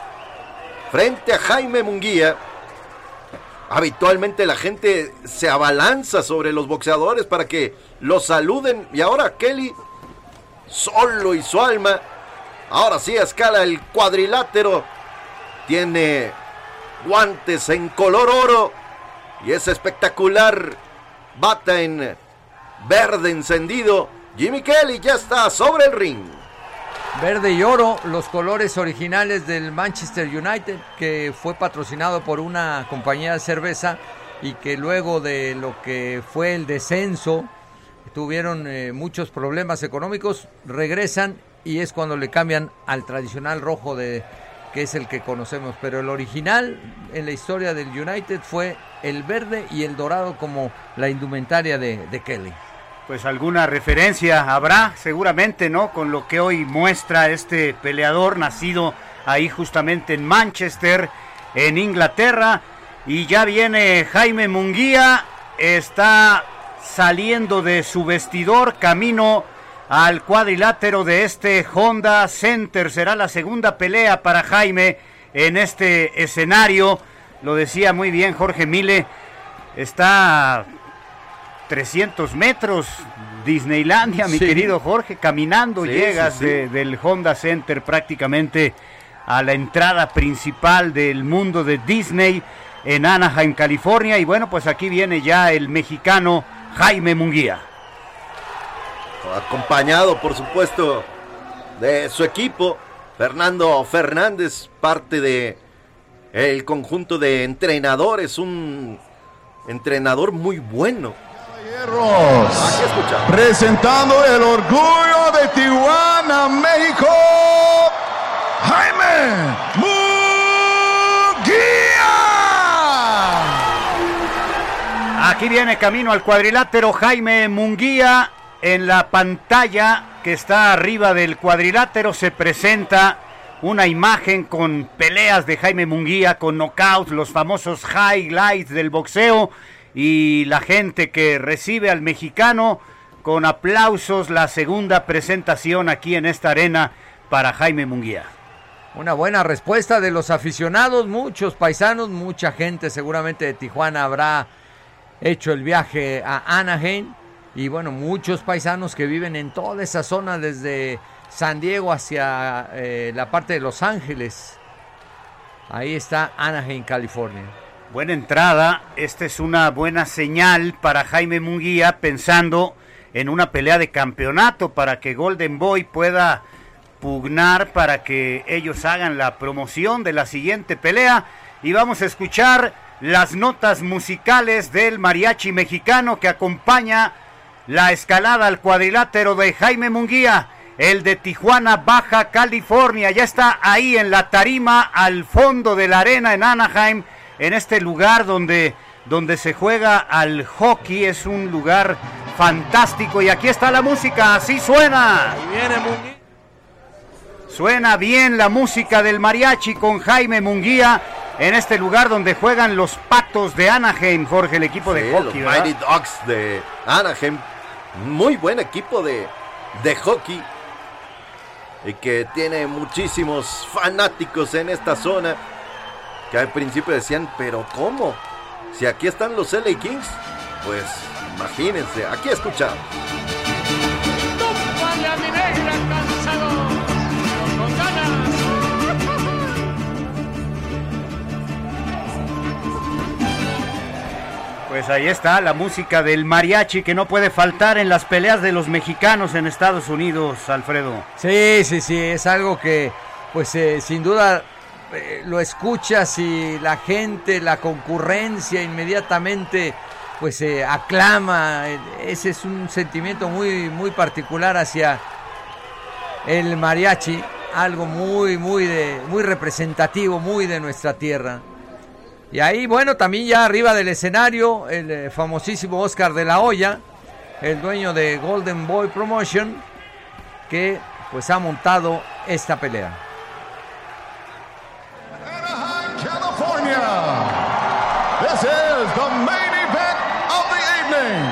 frente a Jaime Munguía. Habitualmente la gente se abalanza sobre los boxeadores para que los saluden. Y ahora Kelly, solo y su alma, ahora sí escala el cuadrilátero. Tiene guantes en color oro y es espectacular. Bata en verde encendido. Jimmy Kelly ya está sobre el ring. Verde y oro, los colores originales del Manchester United, que fue patrocinado por una compañía de cerveza y que luego de lo que fue el descenso, tuvieron eh, muchos problemas económicos, regresan y es cuando le cambian al tradicional rojo de que es el que conocemos, pero el original en la historia del United fue el verde y el dorado como la indumentaria de, Kelly pues alguna referencia habrá seguramente, ¿no? Con lo que hoy muestra este peleador nacido ahí justamente en Manchester, en Inglaterra. Y ya viene Jaime Munguía, está saliendo de su vestidor camino al cuadrilátero de este Honda Center. Será la segunda pelea para Jaime en este escenario. Lo decía muy bien Jorge Mile. Está 300 metros, Disneylandia, mi querido Jorge, caminando llegas del Honda Center prácticamente a la entrada principal del mundo de Disney en Anaheim, California. Y bueno, pues aquí viene ya el mexicano Jaime Munguía. Acompañado, por supuesto, de su equipo, Fernando Fernández, parte de el conjunto de entrenadores, un entrenador muy bueno Presentando el orgullo de Tijuana, México, Jaime Munguía. Aquí viene camino al cuadrilátero Jaime Munguía. En la pantalla que está arriba del cuadrilátero se presenta una imagen con peleas de Jaime Munguía, con knockouts, los famosos highlights del boxeo y la gente que recibe al mexicano con aplausos la segunda presentación aquí en esta arena para Jaime Munguía. Una buena respuesta de los aficionados, muchos paisanos, mucha gente seguramente de Tijuana habrá hecho el viaje a Anaheim y bueno, muchos paisanos que viven en toda esa zona desde San Diego hacia eh, la parte de Los Ángeles. Ahí está Anaheim, California. Buena entrada, esta es una buena señal para Jaime Munguía pensando en una pelea de campeonato para que Golden Boy pueda pugnar para que ellos hagan la promoción de la siguiente pelea y vamos a escuchar las notas musicales del mariachi mexicano que acompaña la escalada al cuadrilátero de Jaime Munguía, el de Tijuana, Baja California, ya está ahí en la tarima al fondo de la arena en Anaheim en este lugar donde, donde se juega al hockey. Es un lugar fantástico y aquí está la música, así suena. Suena bien la música del mariachi con Jaime Munguía en este lugar donde juegan los Patos de Anaheim, Jorge, el equipo de hockey. Los Mighty Dogs de Anaheim. Muy buen equipo de, de hockey. Y que tiene muchísimos fanáticos en esta zona que al principio decían, pero ¿cómo? Si aquí están los LA Kings, pues imagínense, aquí escuchamos. Pues ahí está la música del mariachi que no puede faltar en las peleas de los mexicanos en Estados Unidos, Alfredo. Sí, sí, sí, es algo que pues eh, sin duda eh, lo escuchas y la gente, la concurrencia inmediatamente pues eh, aclama. Ese es un sentimiento muy, muy particular hacia el mariachi, algo muy, muy, de, muy representativo, muy de nuestra tierra. Y ahí, bueno, también ya arriba del escenario, el eh, famosísimo Oscar de la Hoya, el dueño de Golden Boy Promotion, que pues ha montado esta pelea. This is the main event of the evening.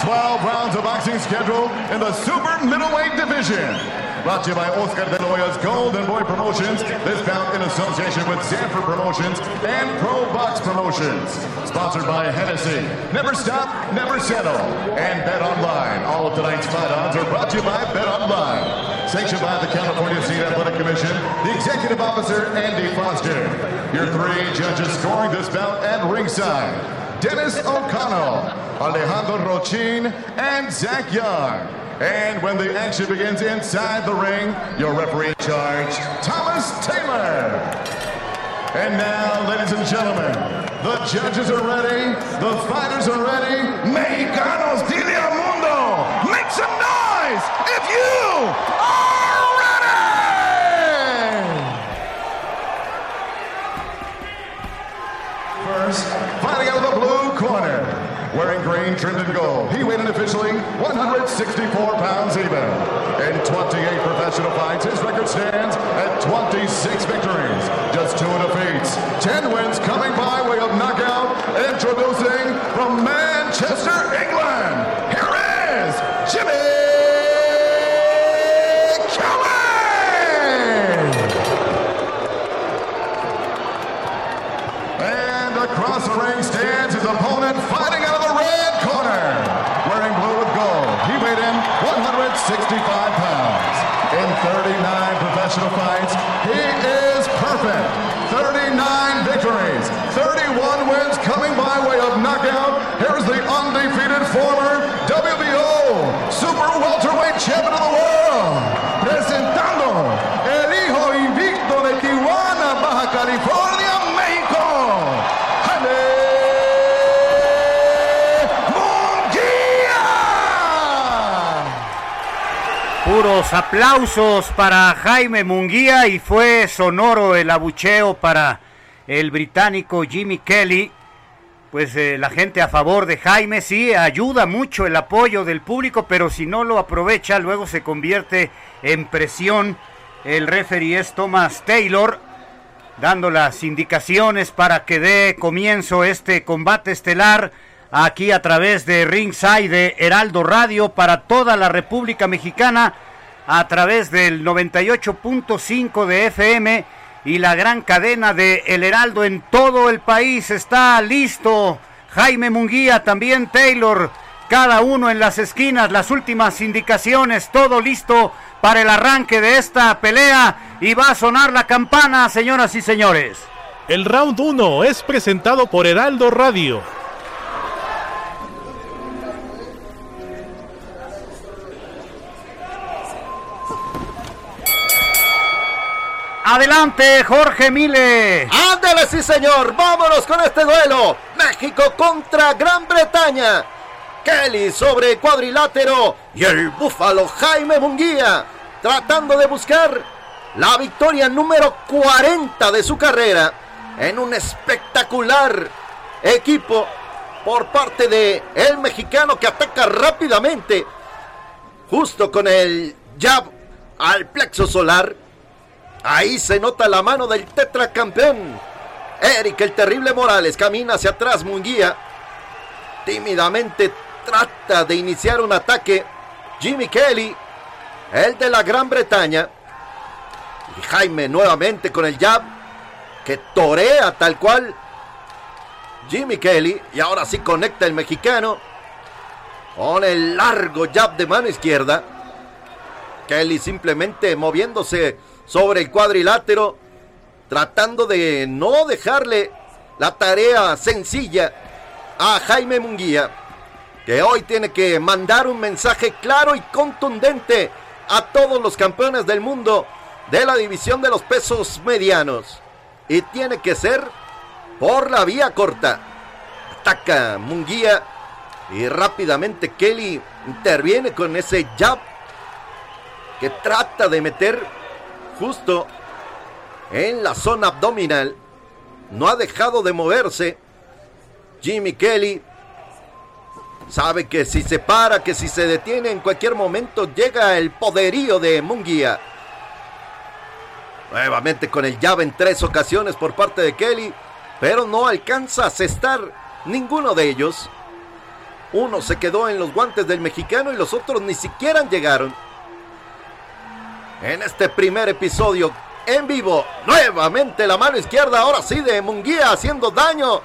12 rounds of boxing scheduled in the super middleweight division. Brought to you by Oscar de la Hoya's Golden Boy Promotions. This bout in association with Sanford Promotions and Pro Box Promotions. Sponsored by Hennessy. Never stop, never settle. And Bet Online. All of tonight's fight odds are brought to you by Bet Online. Sanctioned by the California State Athletic Commission, the Executive Officer, Andy Foster. Your three judges scoring this bout at ringside. Dennis O'Connell, Alejandro Rochin, and Zach Young. And when the action begins inside the ring, your referee in charge, Thomas Taylor. And now, ladies and gentlemen, the judges are ready, the fighters are ready. Mexicanos, dile al mundo, make some noise if you are ready! First, fighting out of the blue corner, wearing green trimmed in gold. He weighed in officially 164 pounds even. In 28 professional fights, his record stands at 26 victories, just two defeats, 10 wins coming by way of knockout. Introducing 165 pounds. In 39 professional fights, he is perfect. 39 victories, 31 wins coming by way of knockout. Here's the undefeated former WBO Super Welterweight Champion of the World. Presentando Aplausos para Jaime Munguía y fue sonoro el abucheo para el británico Jimmy Kelly. Pues eh, la gente a favor de Jaime sí ayuda mucho el apoyo del público, pero si no lo aprovecha luego se convierte en presión. El referee es Thomas Taylor dando las indicaciones para que dé comienzo este combate estelar aquí a través de Ringside de Heraldo Radio para toda la República Mexicana a través del 98.5 de FM y la gran cadena de El Heraldo en todo el país. Está listo Jaime Munguía, también Taylor, cada uno en las esquinas, las últimas indicaciones, todo listo para el arranque de esta pelea y va a sonar la campana, señoras y señores. El round 1 es presentado por Heraldo Radio. Adelante, Jorge Mile. Ándale, sí, señor. Vámonos con este duelo. México contra Gran Bretaña. Kelly sobre cuadrilátero y el búfalo Jaime Munguía tratando de buscar la victoria número 40 de su carrera en un espectacular equipo por parte de el mexicano que ataca rápidamente justo con el jab al plexo solar. Ahí se nota la mano del tetracampeón. Eric el terrible Morales camina hacia atrás Munguía. Tímidamente trata de iniciar un ataque. Jimmy Kelly, el de la Gran Bretaña. Y Jaime nuevamente con el jab que torea tal cual Jimmy Kelly. Y ahora sí conecta el mexicano con el largo jab de mano izquierda. Kelly simplemente moviéndose sobre el cuadrilátero, tratando de no dejarle la tarea sencilla a Jaime Munguía, que hoy tiene que mandar un mensaje claro y contundente a todos los campeones del mundo de la división de los pesos medianos. Y tiene que ser por la vía corta. Ataca Munguía y rápidamente Kelly interviene con ese jab que trata de meter justo en la zona abdominal. No ha dejado de moverse. Jimmy Kelly sabe que si se para, que si se detiene en cualquier momento llega el poderío de Munguía. Nuevamente con el llave en tres ocasiones por parte de Kelly, pero no alcanza a cestar ninguno de ellos. Uno se quedó en los guantes del mexicano y los otros ni siquiera llegaron. En este primer episodio en vivo. Nuevamente la mano izquierda, ahora sí de Munguía haciendo daño.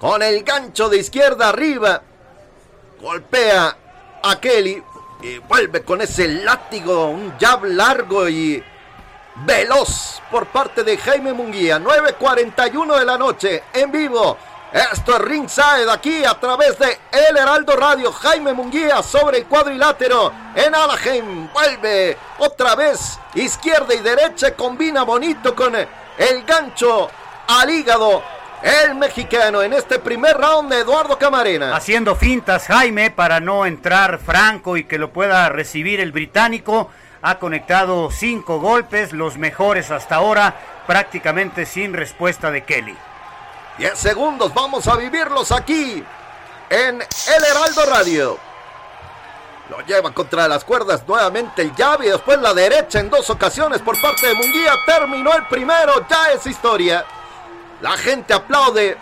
Con el gancho de izquierda arriba. Golpea a Kelly y vuelve con ese látigo, un jab largo y veloz por parte de Jaime Munguía. 9.41 de la noche en vivo. Esto es Ringside aquí a través de El Heraldo Radio. Jaime Munguía sobre el cuadrilátero en Anaheim. Vuelve otra vez izquierda y derecha. Combina bonito con el gancho al hígado. El mexicano en este primer round de Eduardo Camarena. Haciendo fintas Jaime para no entrar franco y que lo pueda recibir el británico. Ha conectado cinco golpes, los mejores hasta ahora, prácticamente sin respuesta de Kelly. 10 segundos, vamos a vivirlos aquí en El Heraldo Radio. Lo lleva contra las cuerdas nuevamente el llave y después la derecha en dos ocasiones por parte de Munguía. Terminó el primero, ya es historia. La gente aplaude.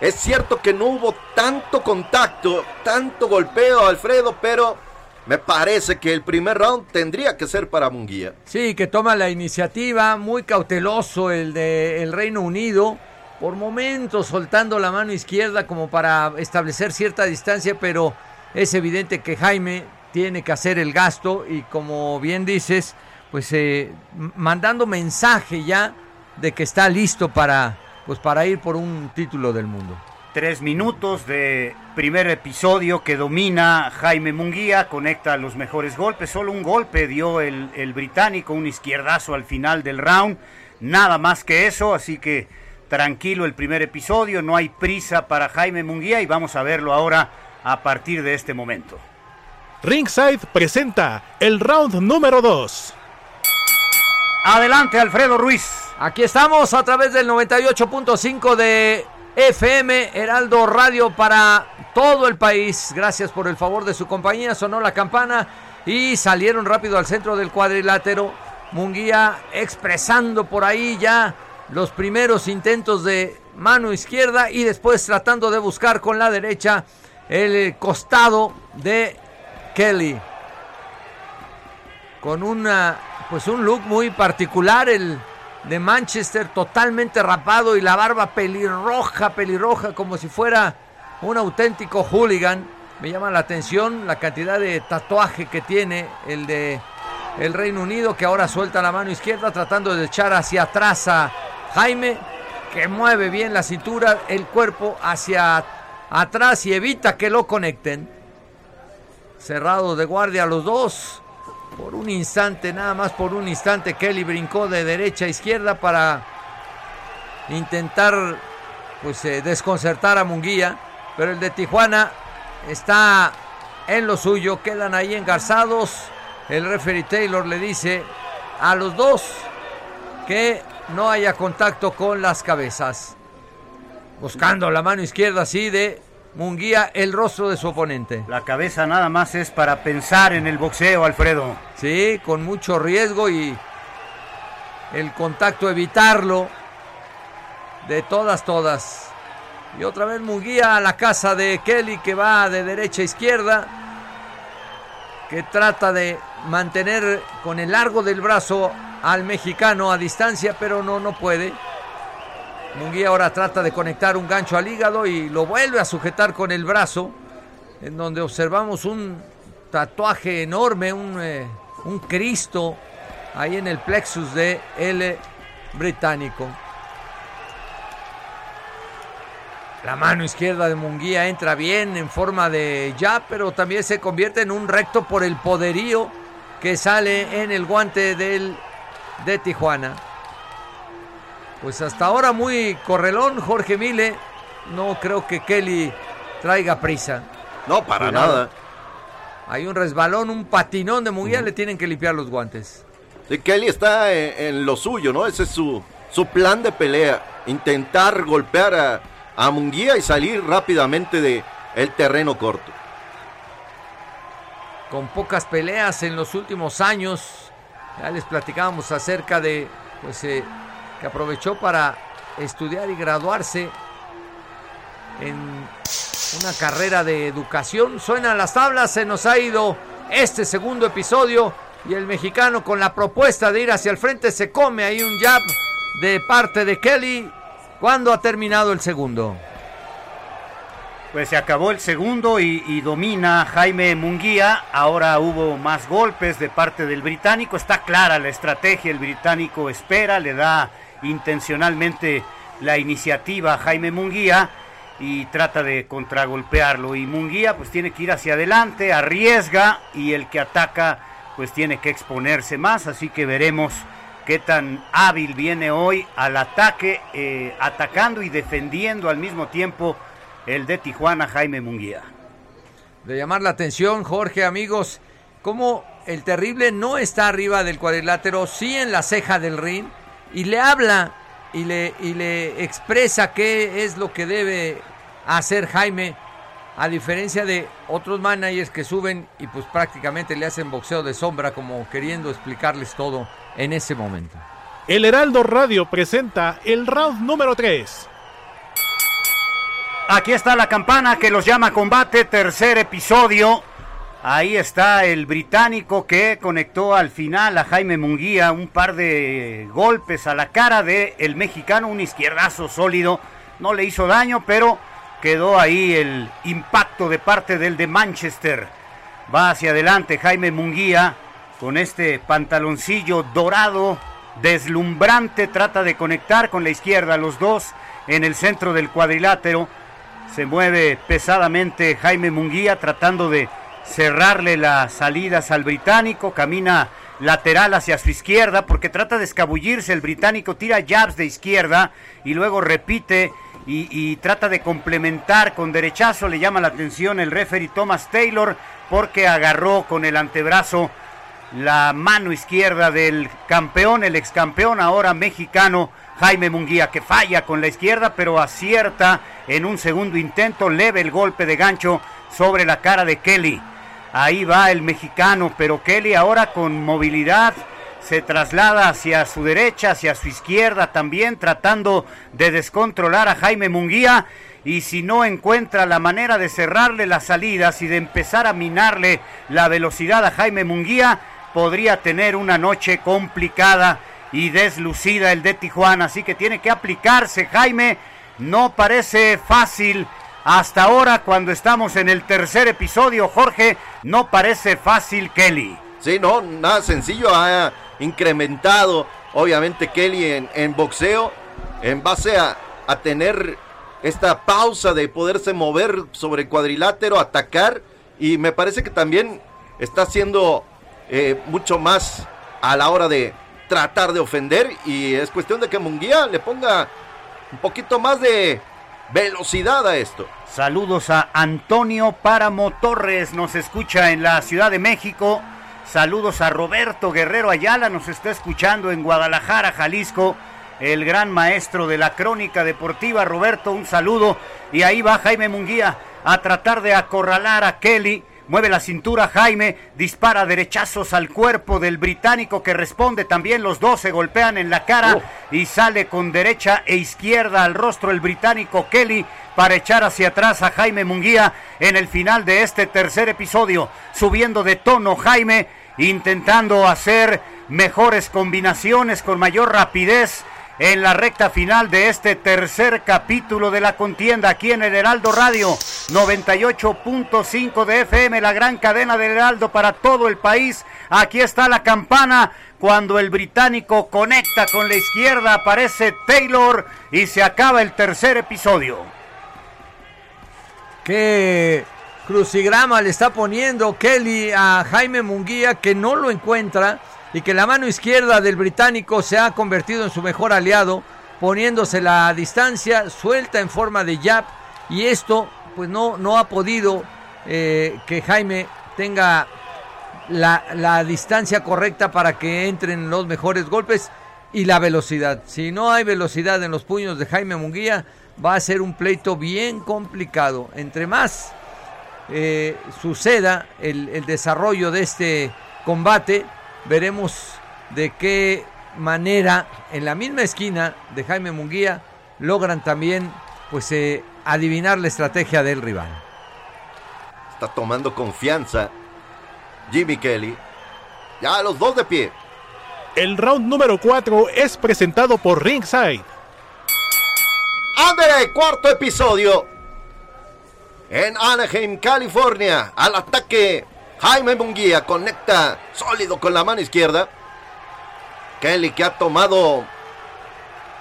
Es cierto que no hubo tanto contacto, tanto golpeo, Alfredo, pero me parece que el primer round tendría que ser para Munguía. Sí, que toma la iniciativa, muy cauteloso el de el Reino Unido por momentos soltando la mano izquierda como para establecer cierta distancia, pero es evidente que Jaime tiene que hacer el gasto y como bien dices, pues eh, mandando mensaje ya de que está listo para, pues para ir por un título del mundo. Tres minutos de primer episodio que domina Jaime Munguía, conecta los mejores golpes, solo un golpe dio el, el británico, un izquierdazo al final del round, nada más que eso, así que tranquilo el primer episodio, no hay prisa para Jaime Munguía y vamos a verlo ahora a partir de este momento. Ringside presenta el round número 2. Adelante Alfredo Ruiz. Aquí estamos a través del 98.5 de FM Heraldo Radio para todo el país. Gracias por el favor de su compañía. Sonó la campana y salieron rápido al centro del cuadrilátero. Munguía expresando por ahí ya los primeros intentos de mano izquierda y después tratando de buscar con la derecha el costado de Kelly. Con una pues un look muy particular el de Manchester totalmente rapado y la barba pelirroja, pelirroja como si fuera un auténtico hooligan. Me llama la atención la cantidad de tatuaje que tiene el de el Reino Unido que ahora suelta la mano izquierda tratando de echar hacia atrás a Jaime, que mueve bien la cintura, el cuerpo hacia atrás y evita que lo conecten. Cerrado de guardia los dos. Por un instante, nada más por un instante, Kelly brincó de derecha a izquierda para intentar pues eh, desconcertar a Munguía. Pero el de Tijuana está en lo suyo, quedan ahí engarzados. El referee Taylor le dice a los dos que no haya contacto con las cabezas. Buscando la mano izquierda así de Munguía el rostro de su oponente. La cabeza nada más es para pensar en el boxeo, Alfredo. Sí, con mucho riesgo y el contacto evitarlo de todas, todas. Y otra vez Munguía a la casa de Kelly que va de derecha a izquierda. Que trata de mantener con el largo del brazo al mexicano a distancia, pero no, no puede. Munguía ahora trata de conectar un gancho al hígado y lo vuelve a sujetar con el brazo, en donde observamos un tatuaje enorme, un, eh, un Cristo ahí en el plexus de el británico. La mano izquierda de Munguía entra bien en forma de ya, pero también se convierte en un recto por el poderío que sale en el guante del de Tijuana. Pues hasta ahora muy correlón Jorge Mile. No creo que Kelly traiga prisa. No, para nada. Hay un resbalón, un patinón de Munguía, le tienen que limpiar los guantes. Sí, Kelly está en, lo suyo, ¿no? Ese es su, su plan de pelea. Intentar golpear a, a Munguía y salir rápidamente de el terreno corto. Con pocas peleas en los últimos años, ya les platicábamos acerca de, pues, eh, que aprovechó para estudiar y graduarse en una carrera de educación. Suenan las tablas, se nos ha ido este segundo episodio Y el mexicano con la propuesta de ir hacia el frente se come ahí un jab de parte de Kelly cuando ha terminado el segundo. Pues se acabó el segundo y, domina Jaime Munguía. Ahora hubo más golpes de parte del británico. Está clara la estrategia. El británico espera, le da intencionalmente la iniciativa a Jaime Munguía y trata de contragolpearlo. Y Munguía pues tiene que ir hacia adelante, arriesga y el que ataca pues tiene que exponerse más. Así que veremos qué tan hábil viene hoy al ataque, eh, atacando y defendiendo al mismo tiempo el de Tijuana, Jaime Munguía. De llamar la atención, Jorge, amigos, cómo el terrible no está arriba del cuadrilátero, sí en la ceja del ring, y le habla y le, y le expresa qué es lo que debe hacer Jaime, a diferencia de otros managers que suben y pues prácticamente le hacen boxeo de sombra como queriendo explicarles todo en ese momento. El Heraldo Radio presenta el round número 3. Aquí está la campana que los llama combate, tercer episodio. Ahí está el británico que conectó al final a Jaime Munguía un par de golpes a la cara de el mexicano, un izquierdazo sólido. No le hizo daño, pero quedó ahí el impacto de parte del de Manchester. Va hacia adelante Jaime Munguía con este pantaloncillo dorado, deslumbrante, trata de conectar con la izquierda los dos en el centro del cuadrilátero. Se mueve pesadamente Jaime Munguía tratando de cerrarle las salidas al británico, camina lateral hacia su izquierda porque trata de escabullirse, el británico tira jabs de izquierda y luego repite y, trata de complementar con derechazo, le llama la atención el referee Thomas Taylor porque agarró con el antebrazo la mano izquierda del campeón, el ex campeón ahora mexicano Jaime Munguía, que falla con la izquierda, pero acierta en un segundo intento, leve el golpe de gancho sobre la cara de Kelly. Ahí va el mexicano, pero Kelly ahora con movilidad se traslada hacia su derecha, hacia su izquierda también, tratando de descontrolar a Jaime Munguía. Y si no encuentra la manera de cerrarle las salidas y de empezar a minarle la velocidad a Jaime Munguía, podría tener una noche complicada y deslucida el de Tijuana. Así que tiene que aplicarse, Jaime. No parece fácil hasta ahora cuando estamos en el tercer episodio, Jorge. No parece fácil, Kelly. Sí, no, nada sencillo. Ha incrementado, obviamente, Kelly en, en boxeo en base a, a tener esta pausa de poderse mover sobre el cuadrilátero, atacar. Y me parece que también está haciendo eh, mucho más a la hora de tratar de ofender y es cuestión de que Munguía le ponga un poquito más de velocidad a esto. Saludos a Antonio Páramo Torres, nos escucha en la Ciudad de México. Saludos a Roberto Guerrero Ayala, nos está escuchando en Guadalajara, Jalisco. El gran maestro de la crónica deportiva, Roberto, un saludo. Y ahí va Jaime Munguía a tratar de acorralar a Kelly Mueve la cintura Jaime, dispara derechazos al cuerpo del británico que responde también. Los dos se golpean en la cara y sale con derecha e izquierda al rostro el británico Kelly para echar hacia atrás a Jaime Munguía en el final de este tercer episodio. Subiendo de tono Jaime, intentando hacer mejores combinaciones con mayor rapidez en la recta final de este tercer capítulo de la contienda aquí en el Heraldo Radio 98.5 de FM, la gran cadena del Heraldo para todo el país. Aquí está la campana cuando el británico conecta con la izquierda, aparece Taylor y se acaba el tercer episodio. Qué crucigrama le está poniendo Kelly a Jaime Munguía que no lo encuentra y que la mano izquierda del británico se ha convertido en su mejor aliado, poniéndose la distancia suelta en forma de jab y esto pues no, no ha podido eh, que Jaime tenga la, la distancia correcta para que entren los mejores golpes y la velocidad. Si no hay velocidad en los puños de Jaime Munguía, va a ser un pleito bien complicado. Entre más eh, suceda el, el desarrollo de este combate, veremos de qué manera en la misma esquina de Jaime Munguía logran también pues eh, adivinar la estrategia del rival. Está tomando confianza Jimmy Kelly. Ya los dos de pie. El round número 4 es presentado por Ringside. Ándale, cuarto episodio. En Anaheim, California, al ataque, Jaime Munguía conecta sólido con la mano izquierda. Kelly que ha tomado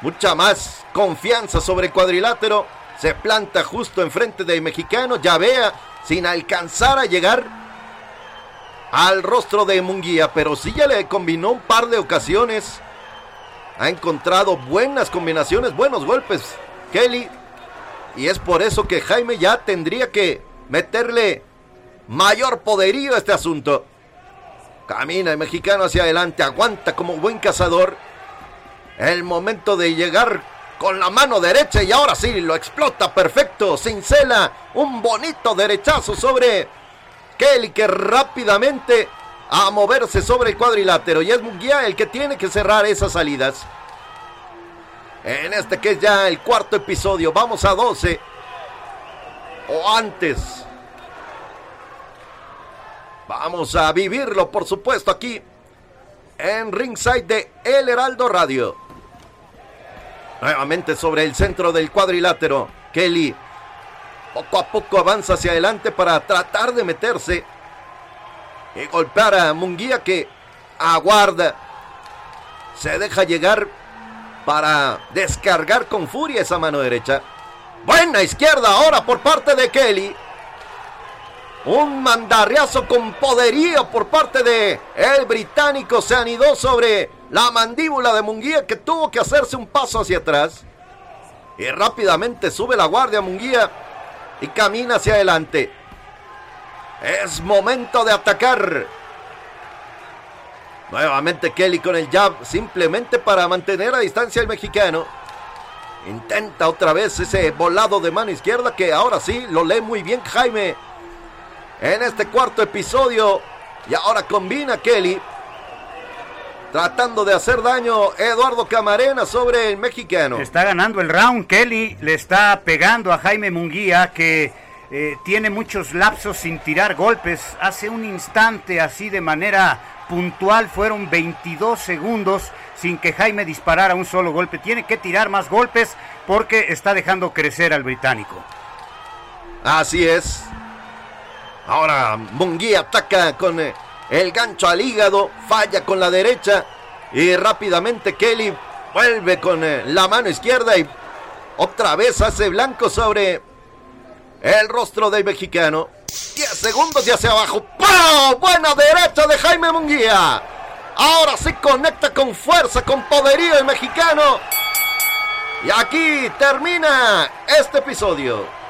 mucha más confianza sobre cuadrilátero. Se planta justo enfrente del mexicano. Ya vea, sin alcanzar a llegar al rostro de Munguía. Pero sí ya le combinó un par de ocasiones. Ha encontrado buenas combinaciones, buenos golpes. Kelly. Y es por eso que Jaime ya tendría que meterle mayor poderío este asunto. Camina el mexicano hacia adelante, aguanta como buen cazador. El momento de llegar con la mano derecha y ahora sí lo explota perfecto. Cincela un bonito derechazo sobre Kelly que rápidamente a moverse sobre el cuadrilátero. Y es Munguía el que tiene que cerrar esas salidas. En este que es ya el cuarto episodio. Vamos a 12. O antes. Vamos a vivirlo, por supuesto, aquí en Ringside de El Heraldo Radio. Nuevamente sobre el centro del cuadrilátero. Kelly poco a poco avanza hacia adelante para tratar de meterse y golpear a Munguía que aguarda. Se deja llegar para descargar con furia esa mano derecha. Buena izquierda ahora por parte de Kelly. Un mandarriazo con poderío por parte de el británico. Se anidó sobre la mandíbula de Munguía que tuvo que hacerse un paso hacia atrás. Y rápidamente sube la guardia Munguía y camina hacia adelante. Es momento de atacar. Nuevamente Kelly con el jab simplemente para mantener a distancia el mexicano. Intenta otra vez ese volado de mano izquierda que ahora sí lo lee muy bien Jaime en este cuarto episodio. Y ahora combina Kelly. Tratando de hacer daño Eduardo Camarena sobre el mexicano. Está ganando el round. Kelly le está pegando a Jaime Munguía que eh, tiene muchos lapsos sin tirar golpes. Hace un instante así de manera puntual fueron 22 segundos sin que Jaime disparara un solo golpe. Tiene que tirar más golpes porque está dejando crecer al británico. Así es. Ahora Munguía ataca con eh, el gancho al hígado, falla con la derecha y rápidamente Kelly vuelve con eh, la mano izquierda y otra vez hace blanco sobre el rostro del mexicano. 10 segundos y hacia abajo. ¡Pau! Buena derecha de Jaime Munguía. Ahora sí conecta con fuerza, con poderío el mexicano. Y aquí termina este episodio.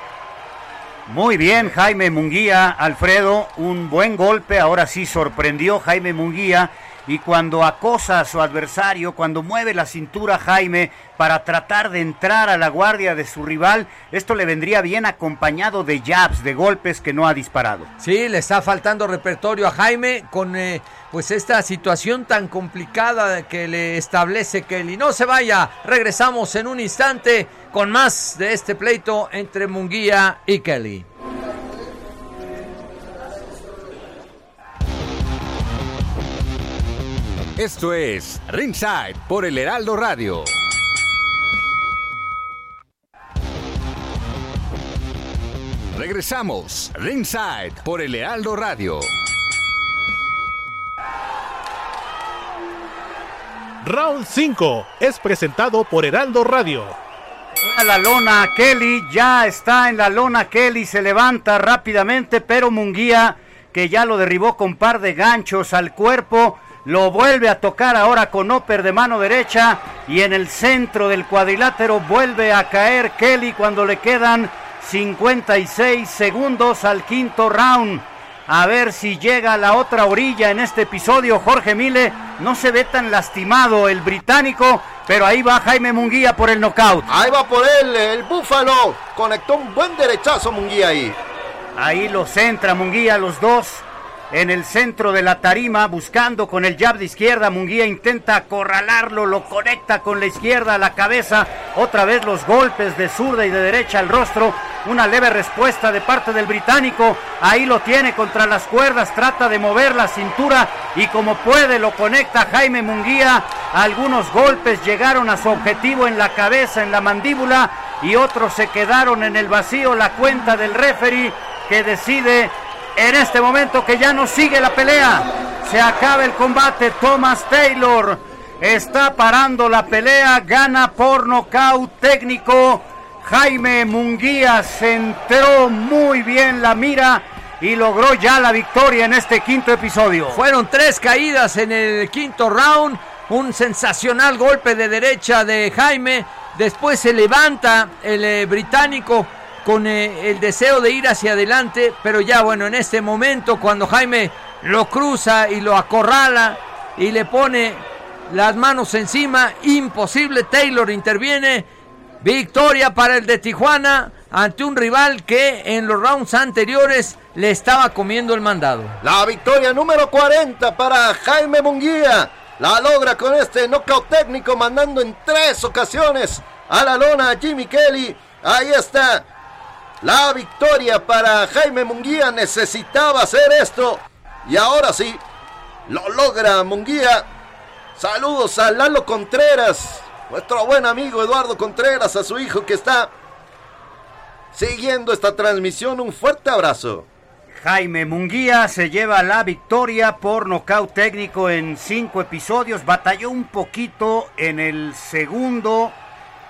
Muy bien, Jaime Munguía, Alfredo, un buen golpe, ahora sí sorprendió Jaime Munguía y cuando acosa a su adversario, cuando mueve la cintura Jaime para tratar de entrar a la guardia de su rival, esto le vendría bien acompañado de jabs, de golpes que no ha disparado. Sí, le está faltando repertorio a Jaime con eh, pues esta situación tan complicada que le establece Kelly. No se vaya, regresamos en un instante con más de este pleito entre Munguía y Kelly. Esto es Ringside por el Heraldo Radio. Regresamos, Ringside por el Heraldo Radio. Round 5 es presentado por Heraldo Radio. A la lona Kelly, ya está en la lona Kelly, se levanta rápidamente, pero Munguía, que ya lo derribó con par de ganchos al cuerpo, lo vuelve a tocar ahora con Oper de mano derecha y en el centro del cuadrilátero vuelve a caer Kelly cuando le quedan 56 segundos al quinto round. A ver si llega a la otra orilla en este episodio. Jorge Mile no se ve tan lastimado el británico, pero ahí va Jaime Munguía por el knockout. Ahí va por él, el búfalo. Conectó un buen derechazo Munguía ahí. Ahí los centra Munguía, los dos en el centro de la tarima, buscando con el jab de izquierda. Munguía intenta acorralarlo, lo conecta con la izquierda a la cabeza. Otra vez los golpes de zurda y de derecha al rostro. una leve respuesta de parte del británico. Ahí lo tiene contra las cuerdas, trata de mover la cintura y como puede lo conecta Jaime Munguía. Algunos golpes llegaron a su objetivo en la cabeza, en la mandíbula y otros se quedaron en el vacío. La cuenta del referee que decide en este momento que ya no sigue la pelea. Se acaba el combate. Thomas Taylor está parando la pelea. Gana por nocaut técnico. Jaime Munguía centró muy bien la mira y logró ya la victoria en este quinto episodio. Fueron tres caídas en el quinto round. Un sensacional golpe de derecha de Jaime. Después se levanta el eh, británico con eh, el deseo de ir hacia adelante, pero ya bueno, en este momento cuando Jaime lo cruza y lo acorrala y le pone las manos encima, imposible, Taylor interviene, victoria para el de Tijuana ante un rival que en los rounds anteriores le estaba comiendo el mandado. La victoria número 40 para Jaime Munguía. La logra con este knockout técnico mandando en tres ocasiones a la lona a Jimmy Kelly. Ahí está la victoria para Jaime Munguía necesitaba hacer esto. Y ahora sí, lo logra Munguía. Saludos a Lalo Contreras, nuestro buen amigo Eduardo Contreras, a su hijo que está siguiendo esta transmisión. Un fuerte abrazo. Jaime Munguía se lleva la victoria por nocaut técnico en cinco episodios. Batalló un poquito en el segundo,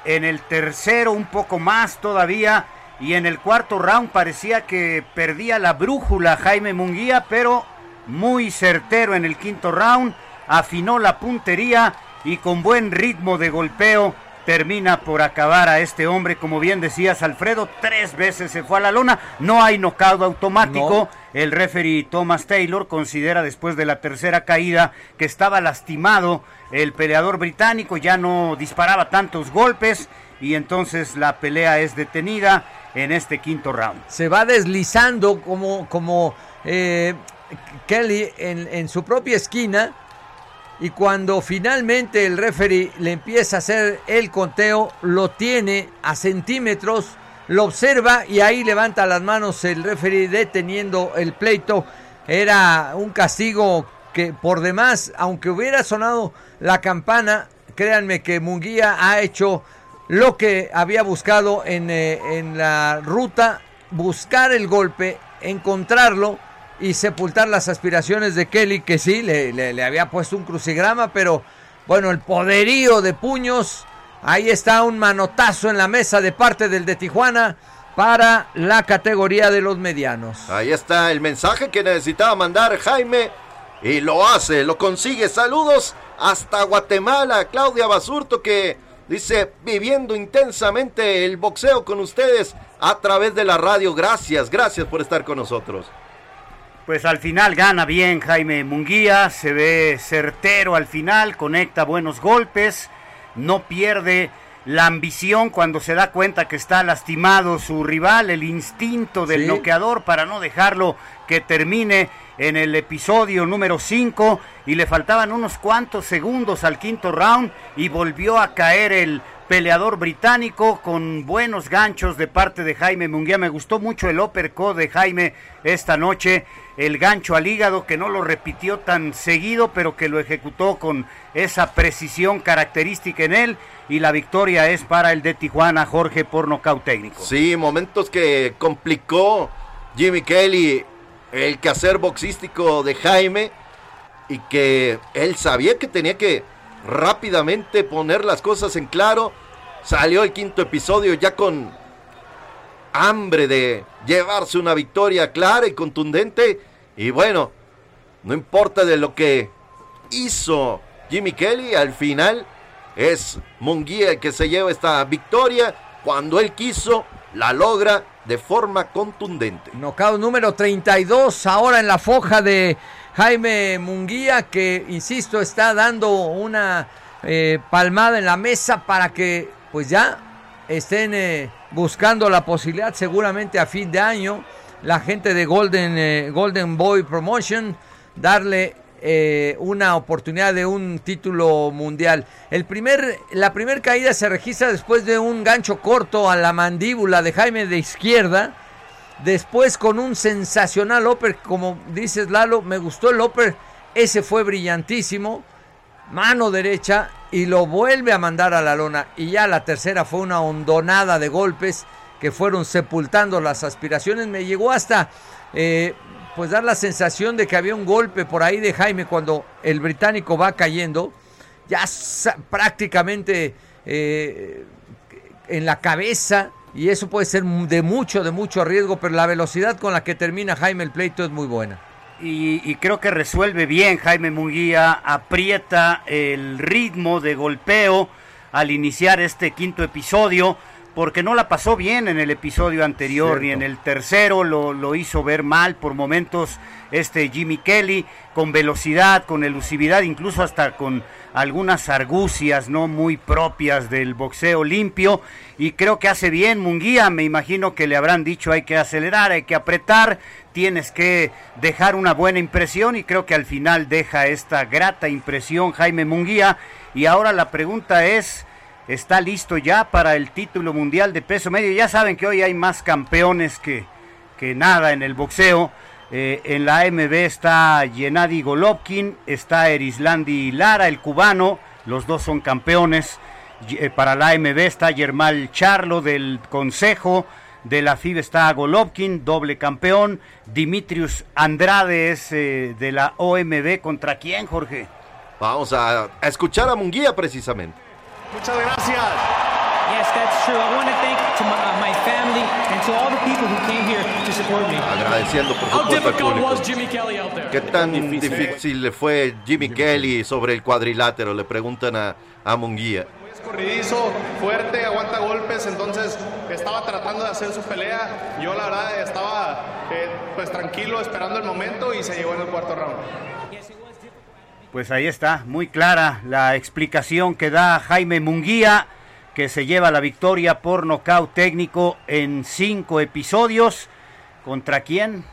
en el tercero un poco más todavía y en el cuarto round parecía que perdía la brújula Jaime Munguía, pero muy certero en el quinto round, afinó la puntería y con buen ritmo de golpeo termina por acabar a este hombre, como bien decías Alfredo, tres veces se fue a la lona, no hay knockout automático, el referee Thomas Taylor considera después de la tercera caída que estaba lastimado el peleador británico, ya no disparaba tantos golpes y entonces la pelea es detenida en este quinto round. Se va deslizando como, como eh, Kelly en, en, su propia esquina y cuando finalmente el referee le empieza a hacer el conteo, lo tiene a centímetros, lo observa y ahí levanta las manos el referee deteniendo el pleito. Era un castigo que por demás, aunque hubiera sonado la campana, créanme que Munguía ha hecho lo que había buscado en, eh, en la ruta, buscar el golpe, encontrarlo y sepultar las aspiraciones de Kelly, que sí, le, le, había puesto un crucigrama, pero bueno, el poderío de puños, ahí está un manotazo en la mesa de parte del de Tijuana para la categoría de los medianos. Ahí está el mensaje que necesitaba mandar Jaime y lo hace, lo consigue. Saludos hasta Guatemala, Claudia Basurto que Dice, viviendo intensamente el boxeo con ustedes a través de la radio. Gracias, gracias por estar con nosotros. Pues al final gana bien Jaime Munguía, se ve certero al final, conecta buenos golpes, no pierde la ambición cuando se da cuenta que está lastimado su rival, el instinto del bloqueador para no dejarlo que termine en el episodio número 5 y le faltaban unos cuantos segundos al quinto round y volvió a caer el peleador británico con buenos ganchos de parte de Jaime Munguía. Me gustó mucho el uppercut de Jaime esta noche, el gancho al hígado que no lo repitió tan seguido, pero que lo ejecutó con esa precisión característica en él y la victoria es para el de Tijuana, Jorge, por nocaut técnico. Sí, momentos que complicó Jimmy Kelly el quehacer boxístico de Jaime y que él sabía que tenía que rápidamente poner las cosas en claro. Salió el quinto episodio ya con hambre de llevarse una victoria clara y contundente. Y bueno, no importa de lo que hizo Jimmy Kelly, al final es Munguía el que se lleva esta victoria. Cuando él quiso, la logra de forma contundente. Knockout número 32 ahora en la foja de Jaime Munguía que, insisto, está dando una eh, palmada en la mesa para que pues ya estén eh, buscando la posibilidad seguramente a fin de año la gente de Golden, eh, Golden Boy Promotion darle eh, una oportunidad de un título mundial. El primer, la primera caída se registra después de un gancho corto a la mandíbula de Jaime de izquierda. Después con un sensacional upper, como dices Lalo, me gustó el upper, ese fue brillantísimo. Mano derecha y lo vuelve a mandar a la lona. Y ya la tercera fue una hondonada de golpes que fueron sepultando las aspiraciones. Me llegó hasta eh, pues dar la sensación de que había un golpe por ahí de Jaime cuando el británico va cayendo, ya prácticamente eh, en la cabeza, y eso puede ser de mucho, de mucho riesgo, pero la velocidad con la que termina Jaime el pleito es muy buena. Y, creo que resuelve bien Jaime Munguía, aprieta el ritmo de golpeo al iniciar este quinto episodio porque no la pasó bien en el episodio anterior ni en el tercero, lo, lo, hizo ver mal por momentos este Jimmy Kelly, con velocidad, con elusividad, incluso hasta con algunas argucias no muy propias del boxeo limpio y creo que hace bien Munguía, me imagino que le habrán dicho hay que acelerar, hay que apretar, tienes que dejar una buena impresión y creo que al final deja esta grata impresión Jaime Munguía y ahora la pregunta es está listo ya para el título mundial de peso medio. Ya saben que hoy hay más campeones que, que nada en el boxeo. Eh, en la AMB está Gennady Golovkin, está Erislandi Lara, el cubano, los dos son campeones. Eh, para la AMB está Germán Charlo del Consejo, de la FIB está Golovkin, doble campeón. Dimitrius Andrade es eh, de la OMB. ¿Contra quién, Jorge? Vamos a escuchar a Munguía precisamente. Muchas gracias. Yes, that's true. I want to thank to my, uh, my family and to all the people who came here to support me. Agradeciendo por supuesto al público. Jimmy Kelly out there? ¿Qué tan difícil le fue Jimmy, Kelly sobre el cuadrilátero? Le preguntan a, a Munguía. Muy escorridizo, fuerte, aguanta golpes, entonces estaba tratando de hacer su pelea. Yo la verdad estaba eh, pues tranquilo esperando el momento y se llegó en el cuarto round. Pues ahí está, muy clara la explicación que da Jaime Munguía, que se lleva la victoria por nocaut técnico en cinco episodios. ¿Contra quién?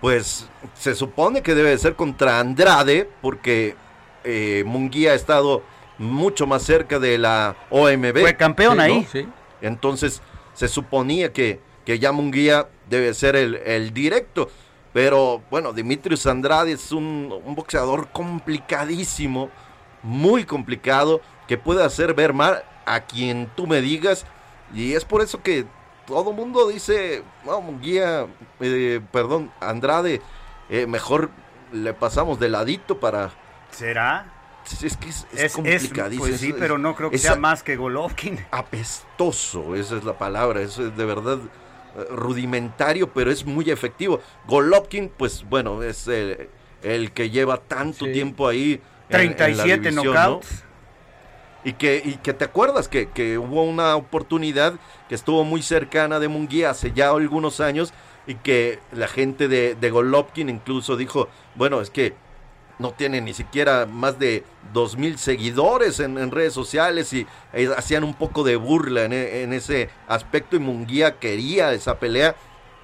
Pues se supone que debe ser contra Andrade, porque eh, Munguía ha estado mucho más cerca de la OMB. Fue campeón ahí. Sí. Entonces se suponía que, que ya Munguía debe ser el, el directo. Pero bueno, Dimitrios Andrade es un, boxeador complicadísimo, muy complicado, que puede hacer ver mal a quien tú me digas. Y es por eso que todo el mundo dice, no, guía, eh, perdón, Andrade, eh, mejor le pasamos de ladito para... ¿Será? Es que es, complicadísimo. pues sí, pero no creo que sea más que Golovkin. Apestoso, esa es la palabra. Eso es de verdad rudimentario, pero es muy efectivo. Golovkin, pues bueno, es el, que lleva tanto tiempo ahí. 37 knockouts. Y que, y que te acuerdas que, que, hubo una oportunidad que estuvo muy cercana de Munguía hace ya algunos años y que la gente de, de Golovkin incluso dijo, bueno, es que no tiene ni siquiera más de dos mil seguidores en, redes sociales y eh, hacían un poco de burla en, ese aspecto y Munguía quería esa pelea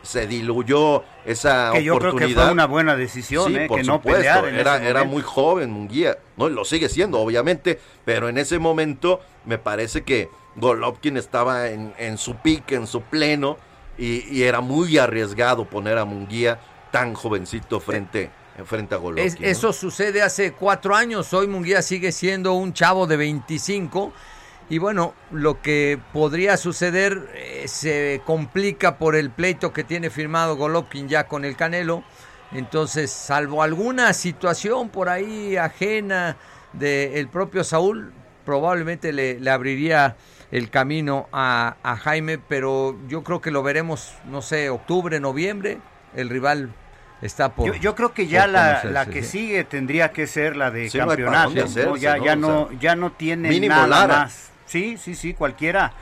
se diluyó esa que yo creo que fue una buena decisión eh, que no pelear era, era muy joven Munguía no lo sigue siendo obviamente pero en ese momento me parece que Golovkin estaba en, en su pique en su pleno y, y, era muy arriesgado poner a Munguía tan jovencito frente enfrenta a Golovkin. Eso sucede hace cuatro años. Hoy Munguía sigue siendo un chavo de 25. Y bueno, lo que podría suceder eh, se complica por el pleito que tiene firmado Golovkin ya con el Canelo. Entonces, salvo alguna situación por ahí ajena del propio Saúl, probablemente le, le abriría el camino a, a, Jaime, pero yo creo que lo veremos, no sé, octubre, noviembre, el rival está por. Yo, creo que ya la, que sigue tendría que ser la de campeonato. Ya, ya, no, ya no tiene nada más. Sí, sí, sí, cualquiera.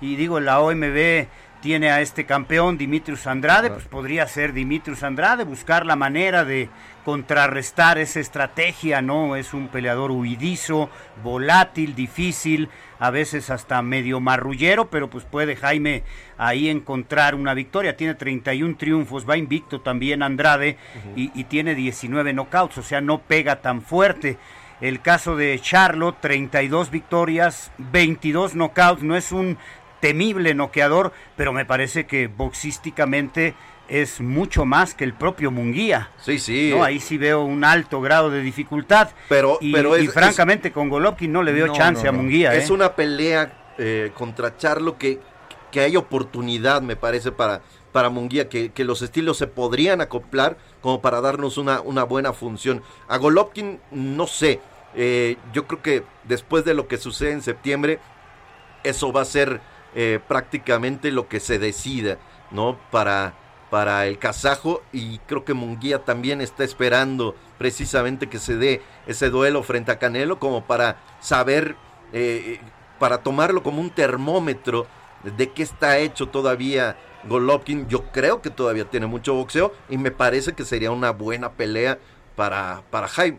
Y digo, la OMB tiene a este campeón, Dimitrius Andrade, pues podría ser Dimitrius Andrade, buscar la manera de contrarrestar esa estrategia, ¿no? Es un peleador huidizo, volátil, difícil, a veces hasta medio marrullero, pero pues puede Jaime ahí encontrar una victoria. Tiene 31 triunfos, va invicto también Andrade y, y tiene 19 knockouts, o sea, no pega tan fuerte. El caso de Charlo, 32 victorias, 22 knockouts, no es un temible noqueador, pero me parece que boxísticamente es mucho más que el propio Munguía. Sí, sí. ¿no? Ahí sí veo un alto grado de dificultad. Pero, y, pero y es, francamente con Golovkin no le veo No, chance no, a. Munguía. Es ¿eh? una pelea eh, contra Charlo que, que hay oportunidad, me parece, para, para Munguía, que, que los estilos se podrían acoplar como para darnos una, una buena función. A Golovkin, no sé. eh, yo creo que después de lo que sucede en septiembre, eso va a ser eh, prácticamente lo que se decida, ¿no? Para, para el kazajo y creo que Munguía también está esperando precisamente que se dé ese duelo frente a Canelo como para saber, eh, para tomarlo como un termómetro de qué está hecho todavía Golovkin. Yo creo que todavía tiene mucho boxeo y me parece que sería una buena pelea para, para Jaime.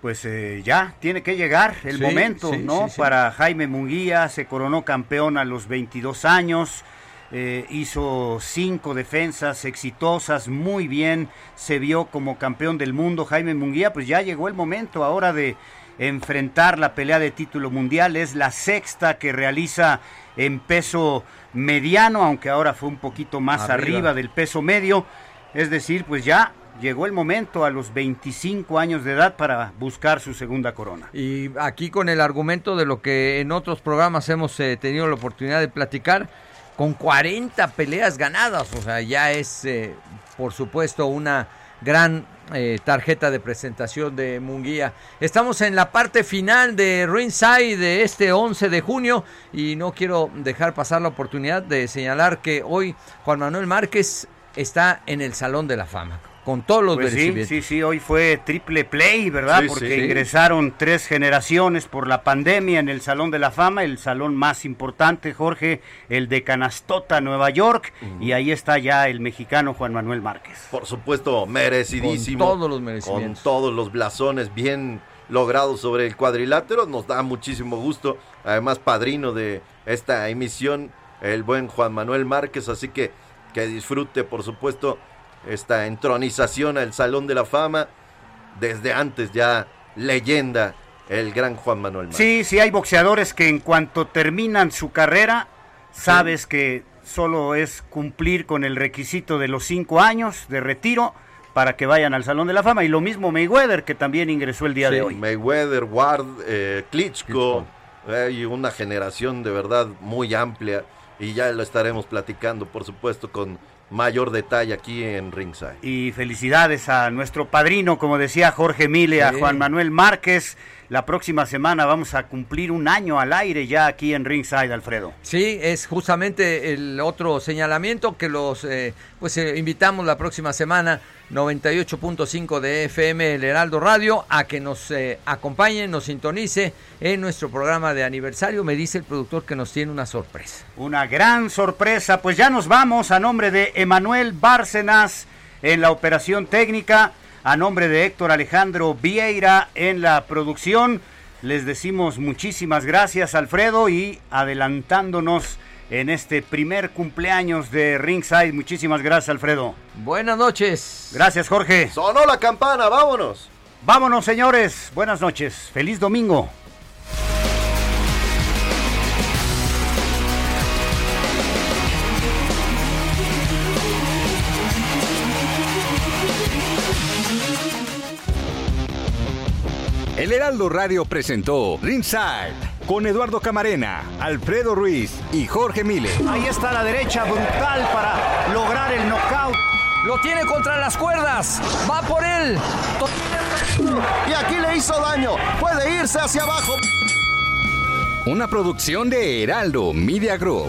Pues eh, ya tiene que llegar el Sí, momento, sí, ¿no? sí, sí. Para Jaime Munguía, se coronó campeón a los 22 años, eh, hizo cinco defensas exitosas, muy bien, se vio como campeón del mundo Jaime Munguía, pues ya llegó el momento ahora de enfrentar la pelea de título mundial, es la sexta que realiza en peso mediano, aunque ahora fue un poquito más Arriba. arriba del peso medio, es decir, pues ya llegó el momento a los 25 años de edad para buscar su segunda corona. Y aquí con el argumento de lo que en otros programas hemos eh, tenido la oportunidad de platicar, con 40 peleas ganadas, o sea, ya es, eh, por supuesto, una gran eh, tarjeta de presentación de Munguía. Estamos en la parte final de Ringside de este 11 de junio y no quiero dejar pasar la oportunidad de señalar que hoy Juan Manuel Márquez está en el Salón de la Fama, con todos los Pues sí, merecimientos. sí, sí, hoy fue triple play, ¿verdad? Sí, Porque sí. ingresaron tres generaciones por la pandemia en el Salón de la Fama, el salón más importante, Jorge, el de Canastota, Nueva York, y ahí está ya el mexicano Juan Manuel Márquez. Por supuesto, merecidísimo. Con todos los merecimientos. Con todos los blasones bien logrados sobre el cuadrilátero. Nos da muchísimo gusto. Además, padrino de esta emisión, el buen Juan Manuel Márquez. Así que que disfrute, por supuesto, esta entronización al Salón de la Fama. Desde antes ya leyenda, el gran Juan Manuel Márquez. Sí, sí, hay boxeadores que en cuanto terminan su carrera, sabes que solo es cumplir con el requisito de los cinco años de retiro para que vayan al Salón de la Fama. Y lo mismo Mayweather, que también ingresó el día de hoy. Mayweather, Ward, eh, Klitschko, hay una generación de verdad muy amplia y ya lo estaremos platicando, por supuesto, con mayor detalle aquí en Ringside. Y felicidades a nuestro padrino, como decía Jorge Mille, a. Juan Manuel Márquez. La próxima semana vamos a cumplir un año al aire ya aquí en Ringside, Alfredo. Sí, es justamente el otro señalamiento que los eh, pues eh, invitamos la próxima semana 98.5 de FM El Heraldo Radio a que nos eh, acompañen, nos sintonice en nuestro programa de aniversario. Me dice el productor que nos tiene una sorpresa. Una gran sorpresa, pues ya nos vamos a nombre de Emanuel Bárcenas en la operación técnica, a nombre de Héctor Alejandro Vieira en la producción. Les decimos muchísimas gracias Alfredo y adelantándonos en este primer cumpleaños de Ringside. Muchísimas gracias Alfredo. Buenas noches. Gracias Jorge. Sonó la campana, vámonos. Vámonos señores, buenas noches, feliz domingo. El Heraldo Radio presentó Ringside con Eduardo Camarena, Alfredo Ruiz y Jorge Mile. Ahí está la derecha brutal para lograr el knockout. Lo tiene contra las cuerdas. Va por él. Y aquí le hizo daño. Puede irse hacia abajo. Una producción de Heraldo Media Group.